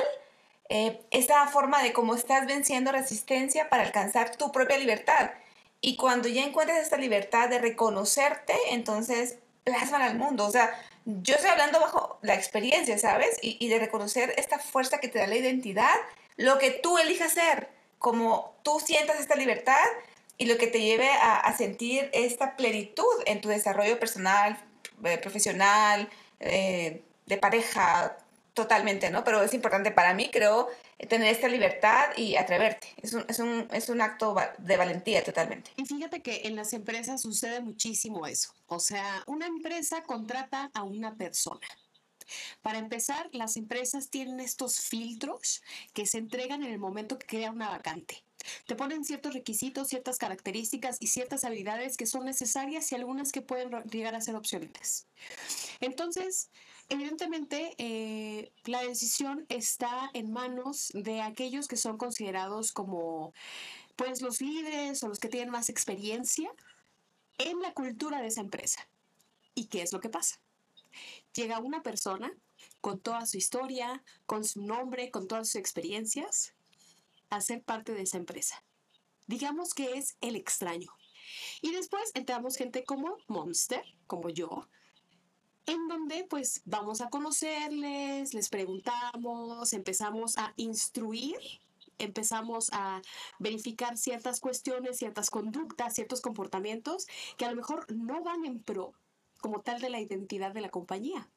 eh, esa forma de cómo estás venciendo resistencia para alcanzar tu propia libertad. Y cuando ya encuentres esta libertad de reconocerte, entonces plasman al mundo. O sea, yo estoy hablando bajo la experiencia, ¿sabes? Y, y de reconocer esta fuerza que te da la identidad, lo que tú elijas ser, como tú sientas esta libertad, y lo que te lleve a, sentir esta plenitud en tu desarrollo personal, eh, profesional, eh, de pareja, totalmente, ¿no? Pero es importante para mí, creo, tener esta libertad y atreverte. Es un, es un, es un acto de valentía totalmente. Y fíjate que en las empresas sucede muchísimo eso. O sea, una empresa contrata a una persona. Para empezar, las empresas tienen estos filtros que se entregan en el momento que crea una vacante. Te ponen ciertos requisitos, ciertas características y ciertas habilidades que son necesarias y algunas que pueden llegar a ser opcionales. Entonces, evidentemente, eh, la decisión está en manos de aquellos que son considerados como pues los líderes o los que tienen más experiencia en la cultura de esa empresa. ¿Y qué es lo que pasa? Llega una persona con toda su historia, con su nombre, con todas sus experiencias, a ser parte de esa empresa. Digamos que es el extraño. Y después entramos gente como Monster, como yo, en donde pues vamos a conocerles, les preguntamos, empezamos a instruir, empezamos a verificar ciertas cuestiones, ciertas conductas, ciertos comportamientos que a lo mejor no van en pro como tal de la identidad de la compañía.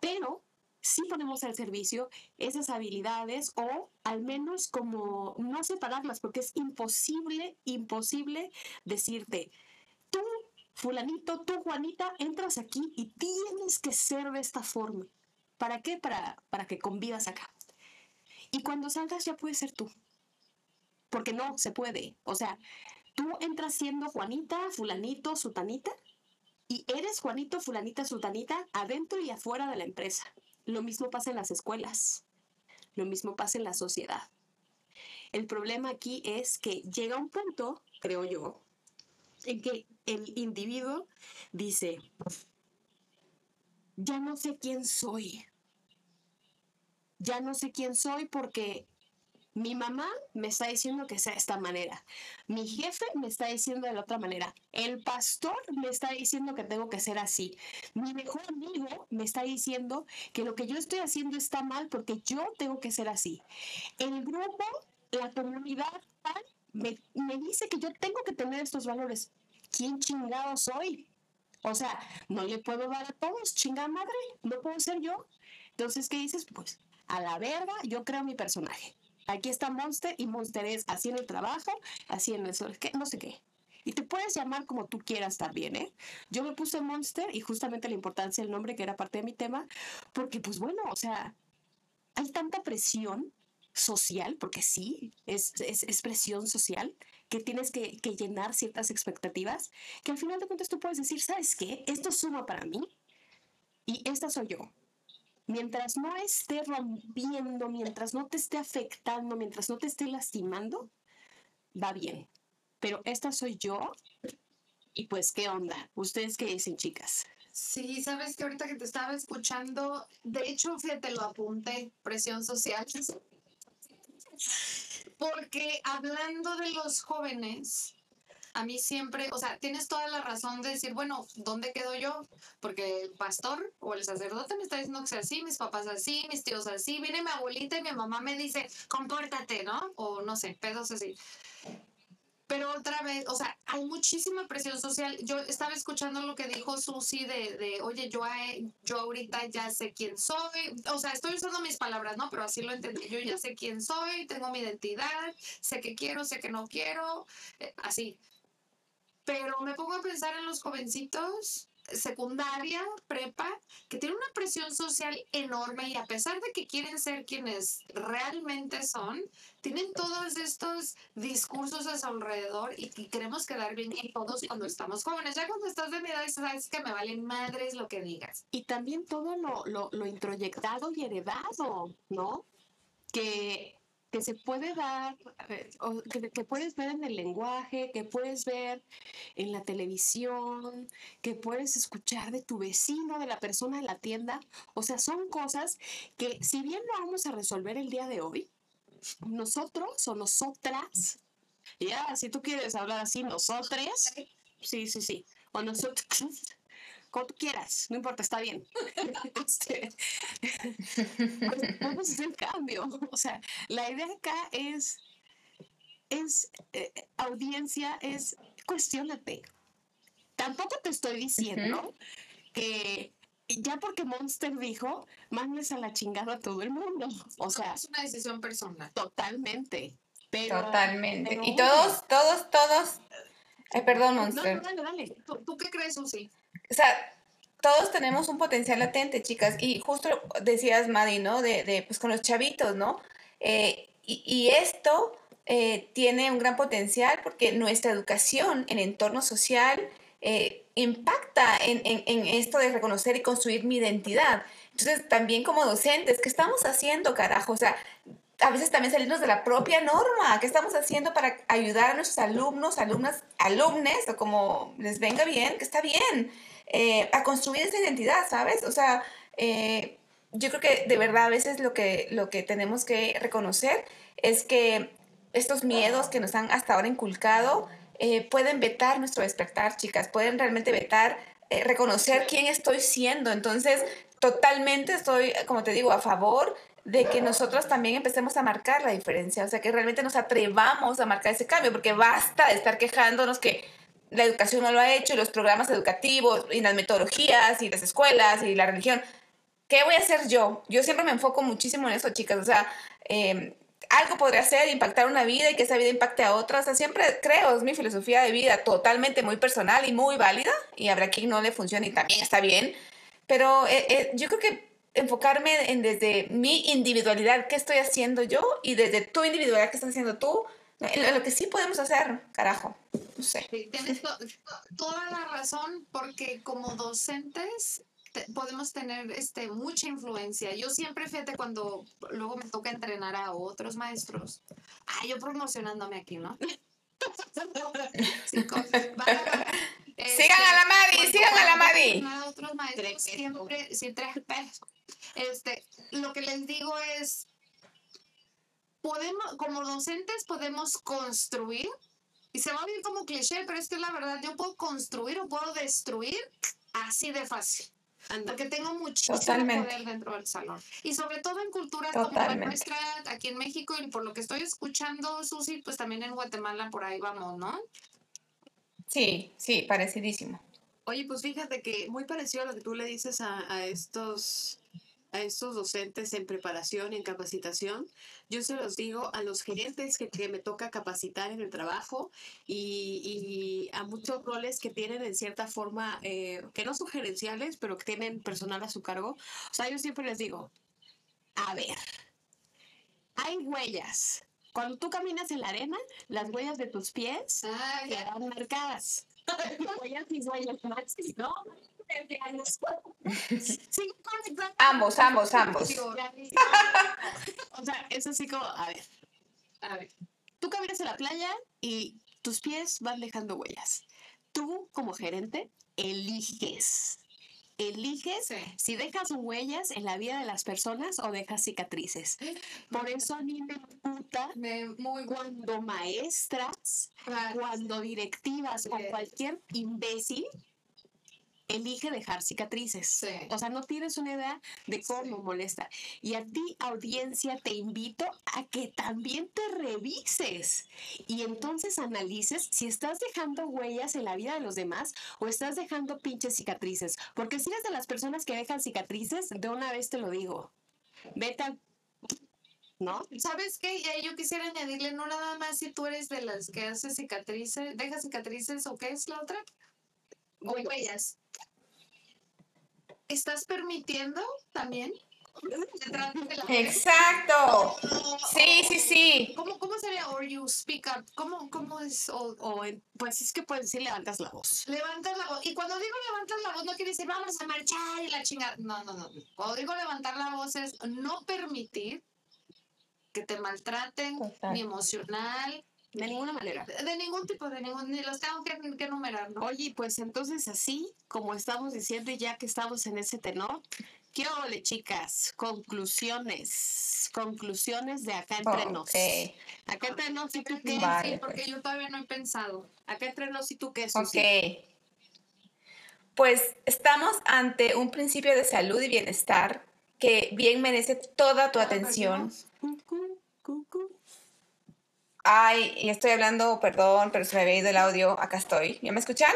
Pero sí ponemos al servicio esas habilidades o al menos como no separarlas, porque es imposible, imposible decirte, tú, fulanito, tú, Juanita, entras aquí y tienes que ser de esta forma. ¿Para qué? Para, para que convivas acá. Y cuando salgas ya puedes ser tú. Porque no se puede. O sea, tú entras siendo Juanita, fulanito, sutanita, y eres Juanito, fulanita, sutanita, adentro y afuera de la empresa. Lo mismo pasa en las escuelas. Lo mismo pasa en la sociedad. El problema aquí es que llega un punto, creo yo, en que el individuo dice, ya no sé quién soy. Ya no sé quién soy porque mi mamá me está diciendo que sea de esta manera. Mi jefe me está diciendo de la otra manera. El pastor me está diciendo que tengo que ser así. Mi mejor amigo me está diciendo que lo que yo estoy haciendo está mal porque yo tengo que ser así. El grupo, la comunidad me, me dice que yo tengo que tener estos valores. ¿Quién chingado soy? O sea, no le puedo dar a todos, chingada madre, no puedo ser yo. Entonces, ¿qué dices? Pues a la verga, yo creo mi personaje Aquí está Monster y Monster es haciendo el trabajo, haciendo eso, no sé qué. Y te puedes llamar como tú quieras también, ¿eh? Yo me puse Monster y justamente la importancia del nombre, que era parte de mi tema, porque pues bueno, o sea, hay tanta presión social, porque sí, es, es, presión social, que tienes que, que, llenar ciertas expectativas, que al final de cuentas tú puedes decir, ¿sabes qué? Esto suma para mí y esta soy yo mientras no esté rompiendo, mientras no te esté afectando, mientras no te esté lastimando, va bien. Pero esta soy yo y pues, ¿qué onda? ¿Ustedes qué dicen, chicas? Sí, sabes que ahorita que te estaba escuchando, de hecho, fíjate, lo apunté, presión social. Porque hablando de los jóvenes, a mí siempre, o sea, tienes toda la razón de decir, bueno, ¿dónde quedo yo? Porque el pastor o el sacerdote me está diciendo que sea así, mis papás así, mis tíos así, viene mi abuelita y mi mamá me dice, compórtate, ¿no? O no sé, pedos así. Pero otra vez, o sea, hay muchísima presión social. Yo estaba escuchando lo que dijo Susi de, de oye, yo, yo ahorita ya sé quién soy. O sea, estoy usando mis palabras, ¿no? Pero así lo entendí. Yo ya sé quién soy, tengo mi identidad, sé que quiero, sé que no quiero, eh, así. Pero me pongo a pensar en los jovencitos secundaria, prepa, que tienen una presión social enorme y a pesar de que quieren ser quienes realmente son, tienen todos estos discursos a su alrededor y, queremos quedar bien con todos cuando estamos jóvenes. Ya cuando estás de mi edad, sabes que me valen madres lo que digas. Y también todo lo, lo, lo introyectado y heredado, ¿no? Que que se puede dar, que, puedes ver en el lenguaje, que puedes ver en la televisión, que puedes escuchar de tu vecino, de la persona en la tienda. O sea, son cosas que si bien no vamos a resolver el día de hoy, nosotros o nosotras, ya, si tú quieres hablar así, nosotras, sí, sí, sí, o nosotros como tú quieras, no importa, está bien. este, vamos a hacer cambio. O sea, la idea acá es, es eh, audiencia, es cuestionate. Tampoco te estoy diciendo que ya porque Monster dijo, mandes a la chingada a todo el mundo. O sea, es una decisión personal. Totalmente. totalmente. y todos, todos, todos. Ay, perdón, Monster. No, dale, dale. ¿Tú, qué crees, Susi? O sea, todos tenemos un potencial latente, chicas, y justo decías, Madi, ¿no? De, de pues con los chavitos, ¿no? Eh, y, esto eh, tiene un gran potencial porque nuestra educación en entorno social eh, impacta en, en, en, esto de reconocer y construir mi identidad. Entonces, también como docentes, ¿qué estamos haciendo, carajo? O sea, a veces también salirnos de la propia norma. ¿Qué estamos haciendo para ayudar a nuestros alumnos, alumnas, alumnes, o como les venga bien, que está bien? Eh, a construir esa identidad, ¿sabes? O sea, eh, yo creo que de verdad a veces lo que, lo que tenemos que reconocer es que estos miedos que nos han hasta ahora inculcado eh, pueden vetar nuestro despertar, chicas, pueden realmente vetar, reconocer quién estoy siendo. Entonces, totalmente estoy, como te digo, a favor de que nosotros también empecemos a marcar la diferencia, o sea, que realmente nos atrevamos a marcar ese cambio, porque basta de estar quejándonos que la educación no lo ha hecho, y los programas educativos, y las metodologías, y las escuelas, y la religión. ¿qué voy a hacer yo? Yo siempre me enfoco muchísimo en eso, chicas. O sea, eh, algo podría ser impactar una vida y que esa vida impacte a otra. O sea, siempre creo, es mi filosofía de vida totalmente muy personal y muy válida. Y habrá quien no le funcione y también está bien. Pero eh, eh, yo creo que enfocarme en desde mi individualidad, qué estoy haciendo yo, y desde tu individualidad, qué estás haciendo tú, en lo que sí podemos hacer, carajo. No sé. tienes toda la razón, porque como docentes podemos tener este, mucha influencia. Yo siempre, fíjate, cuando luego me toca entrenar a otros maestros, ah, yo promocionándome aquí, ¿no? sigan a la Madi, sigan a la Madi. A otros maestros siempre, sí, tres pesos. Este, lo que les digo es, podemos, como docentes podemos construir, y se va a ver como cliché, pero es que la verdad, yo puedo construir o puedo destruir así de fácil. Porque tengo muchísimo poder dentro del salón. Y sobre todo en culturas como la nuestra, aquí en México, y por lo que estoy escuchando, Susi, pues también en Guatemala por ahí vamos, ¿no? Sí, sí, parecidísimo. Oye, pues fíjate que muy parecido a lo que tú le dices a, a estos a estos docentes en preparación y en capacitación. Yo se los digo a los gerentes que, me toca capacitar en el trabajo y, a muchos roles que tienen en cierta forma, eh, que no son gerenciales, pero que tienen personal a su cargo. O sea, yo siempre les digo, a ver, hay huellas. Cuando tú caminas en la arena, las huellas de tus pies quedan marcadas. huellas y huellas, ¿no? Ambos, ambos, ambos. o sea, es así como, a ver, a ver, tú caminas en la playa y tus pies van dejando huellas. Tú, como gerente, eliges. Eliges si dejas huellas en la vida de las personas o dejas cicatrices. Por eso a mí me puta muy cuando maestras, cuando directivas o cualquier imbécil elige dejar cicatrices. O sea, no tienes una idea de cómo molesta. Y a ti, audiencia, te invito a que también te revises y entonces analices si estás dejando huellas en la vida de los demás o estás dejando pinches cicatrices. Porque si eres de las personas que dejan cicatrices, de una vez te lo digo. Vete ¿no? ¿Sabes qué? Yo quisiera añadirle, no nada más si tú eres de las que hace cicatrices, deja cicatrices o qué es la otra? O huellas estás permitiendo también Exacto. Sí, sí, sí. ¿Cómo, cómo sería or you speak up? ¿Cómo, cómo es? O, pues es que puedes decir levantas la voz. Levantas la voz. Y cuando digo levantas la voz no quiere decir vamos a marchar y la chingada. No, no, no. Cuando digo levantar la voz es no permitir que te maltraten ni emocional, de ninguna manera. De, ningún tipo, de ningún, ni los tengo que, que enumerar, ¿no? Oye, pues entonces así, como estamos diciendo, ya que estamos en ese tenor, ¿qué ole, chicas? Conclusiones. Conclusiones de acá entre nos. Acá entre nos y tú qué. Sí, porque yo todavía no he pensado. Acá entre nos y tú qué, Ok. Pues estamos ante un principio de salud y bienestar que bien merece toda tu atención. Ay, y estoy hablando, perdón, pero se me había ido el audio. Acá estoy. ¿Ya me escuchan?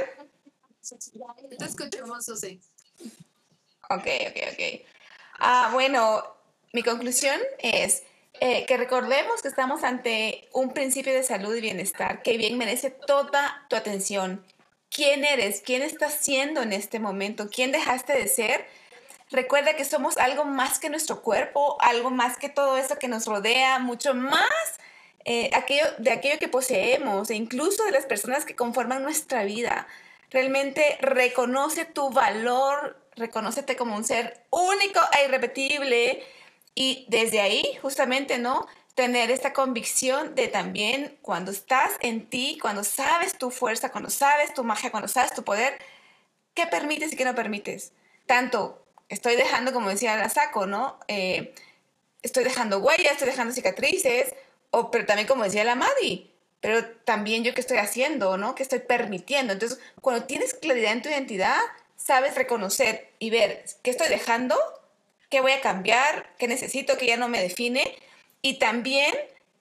Te escuchamos, sí. Ok, ok, ok. Ah, bueno, mi conclusión es eh, que recordemos que estamos ante un principio de salud y bienestar que bien merece toda tu atención. ¿Quién eres? ¿Quién estás siendo en este momento? ¿Quién dejaste de ser? Recuerda que somos algo más que nuestro cuerpo, algo más que todo eso que nos rodea, mucho más eh, aquello, de aquello que poseemos e incluso de las personas que conforman nuestra vida. Realmente reconoce tu valor, reconócete como un ser único e irrepetible y desde ahí justamente, ¿no? Tener esta convicción de también cuando estás en ti, cuando sabes tu fuerza, cuando sabes tu magia, cuando sabes tu poder, qué permites y qué no permites. Tanto estoy dejando, como decía la saco, ¿no? Eh, estoy dejando huellas, estoy dejando cicatrices, o, pero también como decía la Madi, pero también yo qué estoy haciendo, ¿no? ¿Qué estoy permitiendo? Entonces, cuando tienes claridad en tu identidad, sabes reconocer y ver qué estoy dejando, qué voy a cambiar, qué necesito, que ya no me define, y también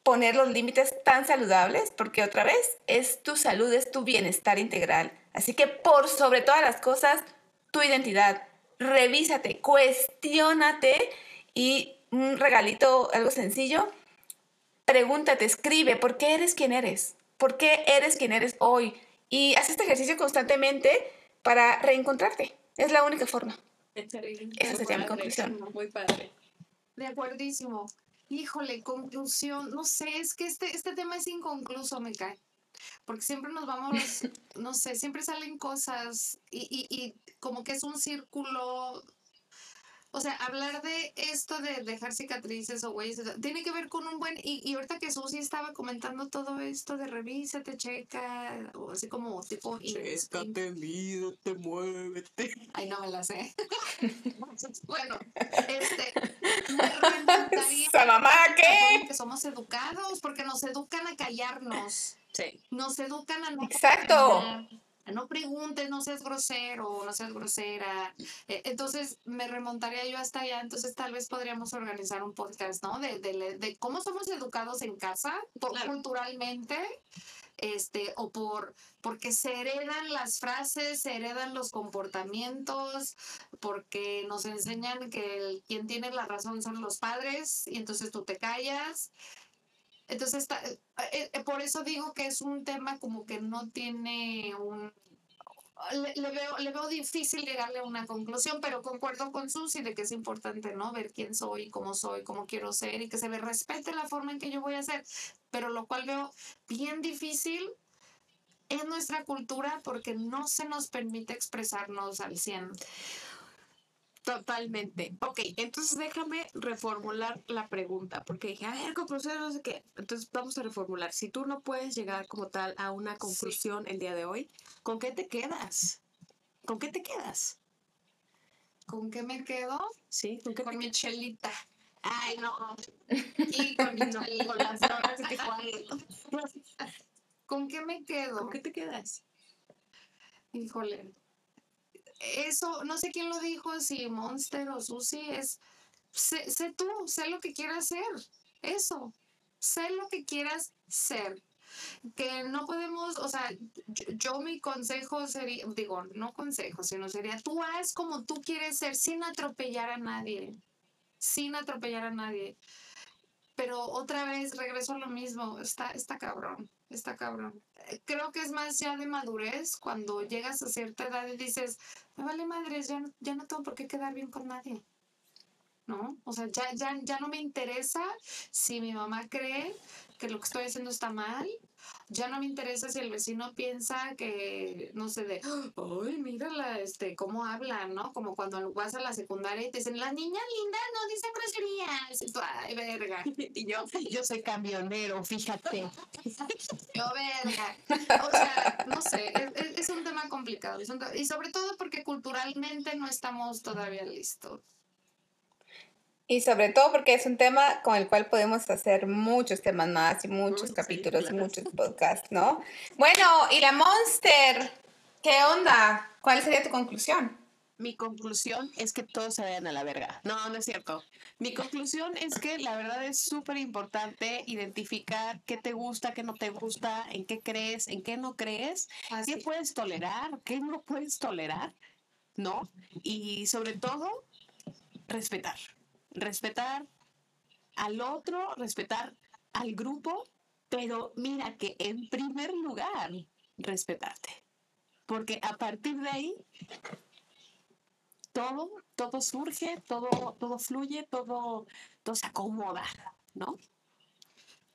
poner los límites tan saludables, porque otra vez es tu salud, es tu bienestar integral. Así que por sobre todas las cosas, tu identidad, revísate, cuestiónate y un regalito, algo sencillo, pregúntate, escribe, ¿por qué eres quien eres? ¿Por qué eres quien eres hoy? Y haz este ejercicio constantemente para reencontrarte. Es la única forma. Esa sería mi conclusión. Muy padre. De acuerdísimo. Híjole, conclusión. No sé, es que este, este tema es inconcluso, me cae. Porque siempre nos vamos, no sé, siempre salen cosas y, y, y como que es un círculo o sea, hablar de esto de dejar cicatrices o güeyes, tiene que ver con un buen. Y, y ahorita que Susi estaba comentando todo esto de revísate, checa, o así como tipo. Chécate, mídete, muévete. Ay, no me la sé. bueno, este. Me mamá qué? Que somos educados, porque nos educan a callarnos. Sí. Nos educan a no. Exacto no preguntes, no seas grosero, no seas grosera. Eh, entonces me remontaría yo hasta allá, entonces tal vez podríamos organizar un podcast, ¿no? De, de, de cómo somos educados en casa, culturalmente, este, o por, porque se heredan las frases, se heredan los comportamientos, porque nos enseñan que el, quien tiene la razón son los padres, y entonces tú te callas. Entonces, eh, eh, por eso digo que es un tema como que no tiene un... Le, veo, le veo difícil llegarle a una conclusión, pero concuerdo con Susi de que es importante, ¿no? Ver quién soy, cómo soy, cómo quiero ser y que se me respete la forma en que yo voy a ser. Pero lo cual veo bien difícil en nuestra cultura porque no se nos permite expresarnos al 100. Totalmente. Ok, entonces déjame reformular la pregunta, porque dije, a ver, conclusión, no sé qué. Entonces vamos a reformular. Si tú no puedes llegar como tal a una conclusión el día de hoy, ¿con qué te quedas? ¿Con qué te quedas? ¿Con qué me quedo? Sí, ¿con qué Con mi chelita. Ay, no. Y con, mi, con las horas de ¿Con qué me quedo? ¿Con qué te quedas? Híjole eso, no sé quién lo dijo, si Monster o Susi, es, sé, sé tú, sé lo que quieras ser, eso, sé lo que quieras ser que no podemos, o sea, yo, mi consejo sería, digo, no consejo, sino sería, tú haz como tú quieres ser sin atropellar a nadie, sin atropellar a nadie. Pero otra vez regreso a lo mismo, está, está cabrón, está cabrón. Creo que es más ya de madurez cuando llegas a cierta edad y dices, me vale madres, ya, ya no tengo por qué quedar bien con nadie. ¿No? O sea, ya, ya, ya no me interesa si mi mamá cree que lo que estoy haciendo está mal ya no me interesa si el vecino piensa que, no sé, de, ay, mírala, este, cómo habla, ¿no? Como cuando vas a la secundaria y te dicen, la niña linda no dice groserías. Y ay, verga. Y yo, yo soy camionero, fíjate. yo, verga. O sea, no sé, es, un tema complicado. y sobre todo porque culturalmente no estamos todavía listos. Y sobre todo porque es un tema con el cual podemos hacer muchos temas más y muchos capítulos y muchos podcasts, ¿no? Bueno, y la Monster, ¿qué onda? ¿Cuál sería tu conclusión? Mi conclusión es que todos se vayan a la verga. No, no es cierto. Mi conclusión es que la verdad es súper importante identificar qué te gusta, qué no te gusta, en qué crees, en qué no crees, qué puedes tolerar, qué no puedes tolerar, ¿no? Y sobre todo, respetar respetar al otro, respetar al grupo, pero mira que en primer lugar, respetarte. Porque a partir de ahí, todo, todo surge, todo, todo fluye, todo, todo se acomoda, ¿no?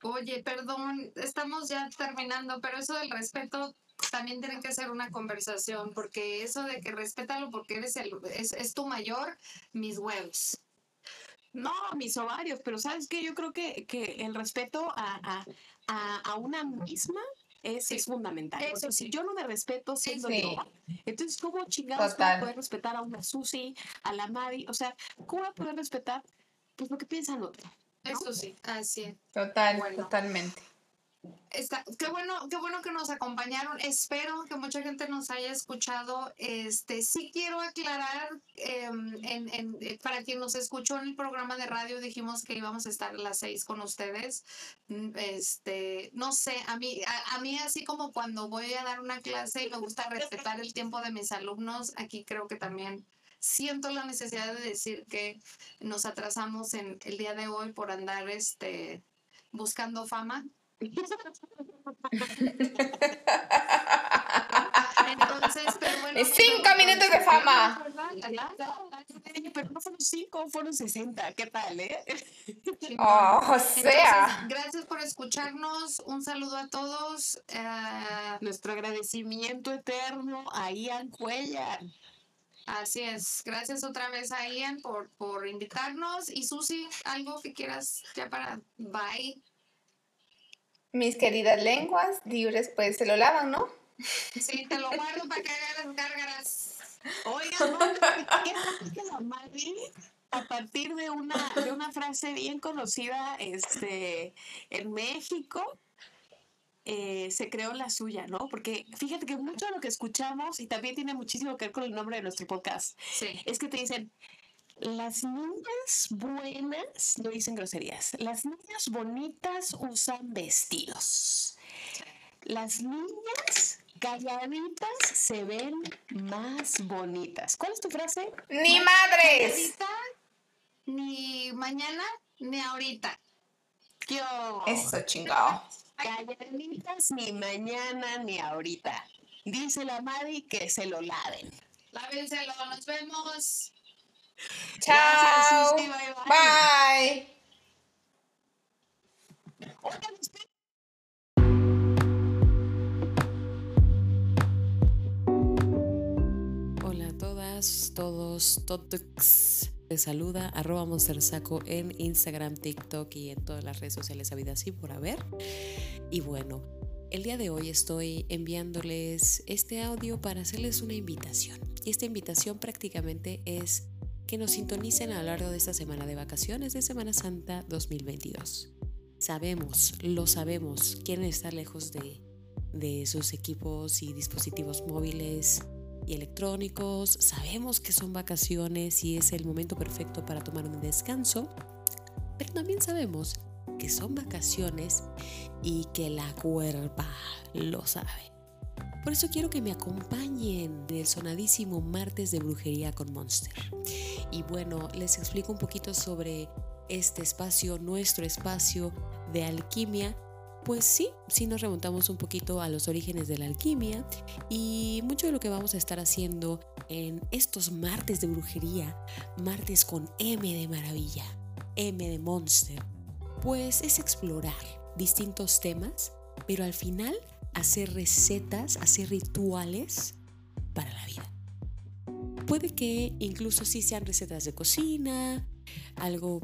Oye, perdón, estamos ya terminando, pero eso del respeto también tiene que ser una conversación, porque eso de que respétalo porque eres el, es, es tu mayor, mis huevos. No, mis ovarios, pero ¿sabes qué? Yo creo que, el respeto a, una misma es, fundamental. Eso si yo no me respeto siendo yo, entonces ¿cómo chingados voy a poder respetar a una Susi, a la Mavi? O sea, ¿cómo voy a poder respetar pues lo que piensan otros? Eso sí, así es. Total, totalmente. Está, qué bueno, qué bueno que nos acompañaron. Espero que mucha gente nos haya escuchado. Este, sí quiero aclarar, em, en, eh, para quien nos escuchó en el programa de radio, dijimos que íbamos a estar a las seis con ustedes. Mm, este, no sé, a mí, a, a mí así como cuando voy a dar una clase y me gusta respetar el tiempo de mis alumnos, aquí creo que también siento la necesidad de decir que nos atrasamos en el día de hoy por andar este buscando fama. Entonces, pero bueno. Cinco minutos de fama. Pero no fueron cinco, fueron 60. ¿Qué tal, eh? Oh, o Entonces, sea. gracias por escucharnos. Un saludo a todos. eh, Nuestro agradecimiento eterno a Ian Cuellar. así es. Gracias otra vez a Ian por, por invitarnos. Y Susi, algo que quieras ya para bye. Mis queridas lenguas libres, pues se lo lavan, ¿no? Sí, te lo guardo para que hagas las gárgaras. Oigan, ¿qué a partir de una, de una frase bien conocida este, en México, eh, se creó la suya, ¿no? Porque fíjate que mucho de lo que escuchamos, y también tiene muchísimo que ver con el nombre de nuestro podcast, Sí. es que te dicen, las niñas buenas no dicen groserías, las niñas bonitas usan vestidos. Las niñas calladitas se ven más bonitas. ¿Cuál es tu frase? ¡Ni madres! Ni mañana, ni ahorita. Yo. Eso, chingado. Calladitas ni mañana ni ahorita. Dice la Mari que se lo laven. Lávenselo, nos vemos. Chao. Susi, bye, bye. Bye. Oigan, espera. Hola a todas, todos, todos. Les saluda arroba monstersaco en Instagram, TikTok y en todas las redes sociales habidas y por haber. Y bueno, el día de hoy estoy enviándoles este audio para hacerles una invitación. Y esta invitación prácticamente es que nos sintonicen a lo largo de esta semana de vacaciones de Semana Santa 2022. Sabemos, lo sabemos, quieren estar lejos de, de sus equipos y dispositivos móviles y electrónicos. Sabemos que son vacaciones y es el momento perfecto para tomar un descanso, pero también sabemos que son vacaciones y que la cuerpa lo sabe. Por eso quiero que me acompañen en el sonadísimo martes de brujería con Monster. Y bueno, les explico un poquito sobre este espacio, nuestro espacio de alquimia. Pues sí, sí nos remontamos un poquito a los orígenes de la alquimia y mucho de lo que vamos a estar haciendo en estos martes de brujería, martes con M de maravilla, M de monster, pues es explorar distintos temas, pero al final hacer recetas, hacer rituales para la vida. Puede que incluso sí sean recetas de cocina, algo,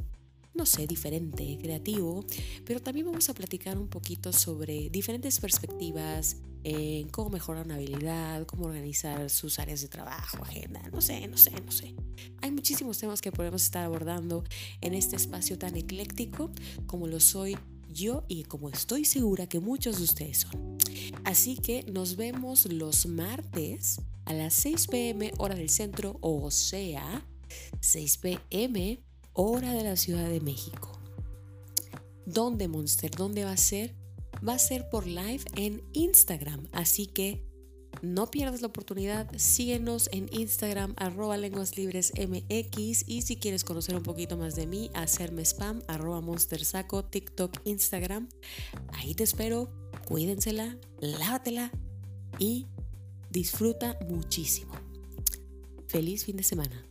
no sé, diferente, creativo, pero también vamos a platicar un poquito sobre diferentes perspectivas en cómo mejorar una habilidad, cómo organizar sus áreas de trabajo, agenda, no sé, no sé, no sé. Hay muchísimos temas que podemos estar abordando en este espacio tan ecléctico como lo soy yo y como estoy segura que muchos de ustedes son. Así que nos vemos los martes a las 6 pm hora del centro, o sea, 6 pm hora de la Ciudad de México. ¿Dónde, Monster? ¿Dónde va a ser? Va a ser por live en Instagram, así que no pierdas la oportunidad, síguenos en Instagram arroba lenguas libres mx y si quieres conocer un poquito más de mí, hacerme spam arroba monstersaco, TikTok, Instagram. Ahí te espero, cuídensela, lávatela y disfruta muchísimo. Feliz fin de semana.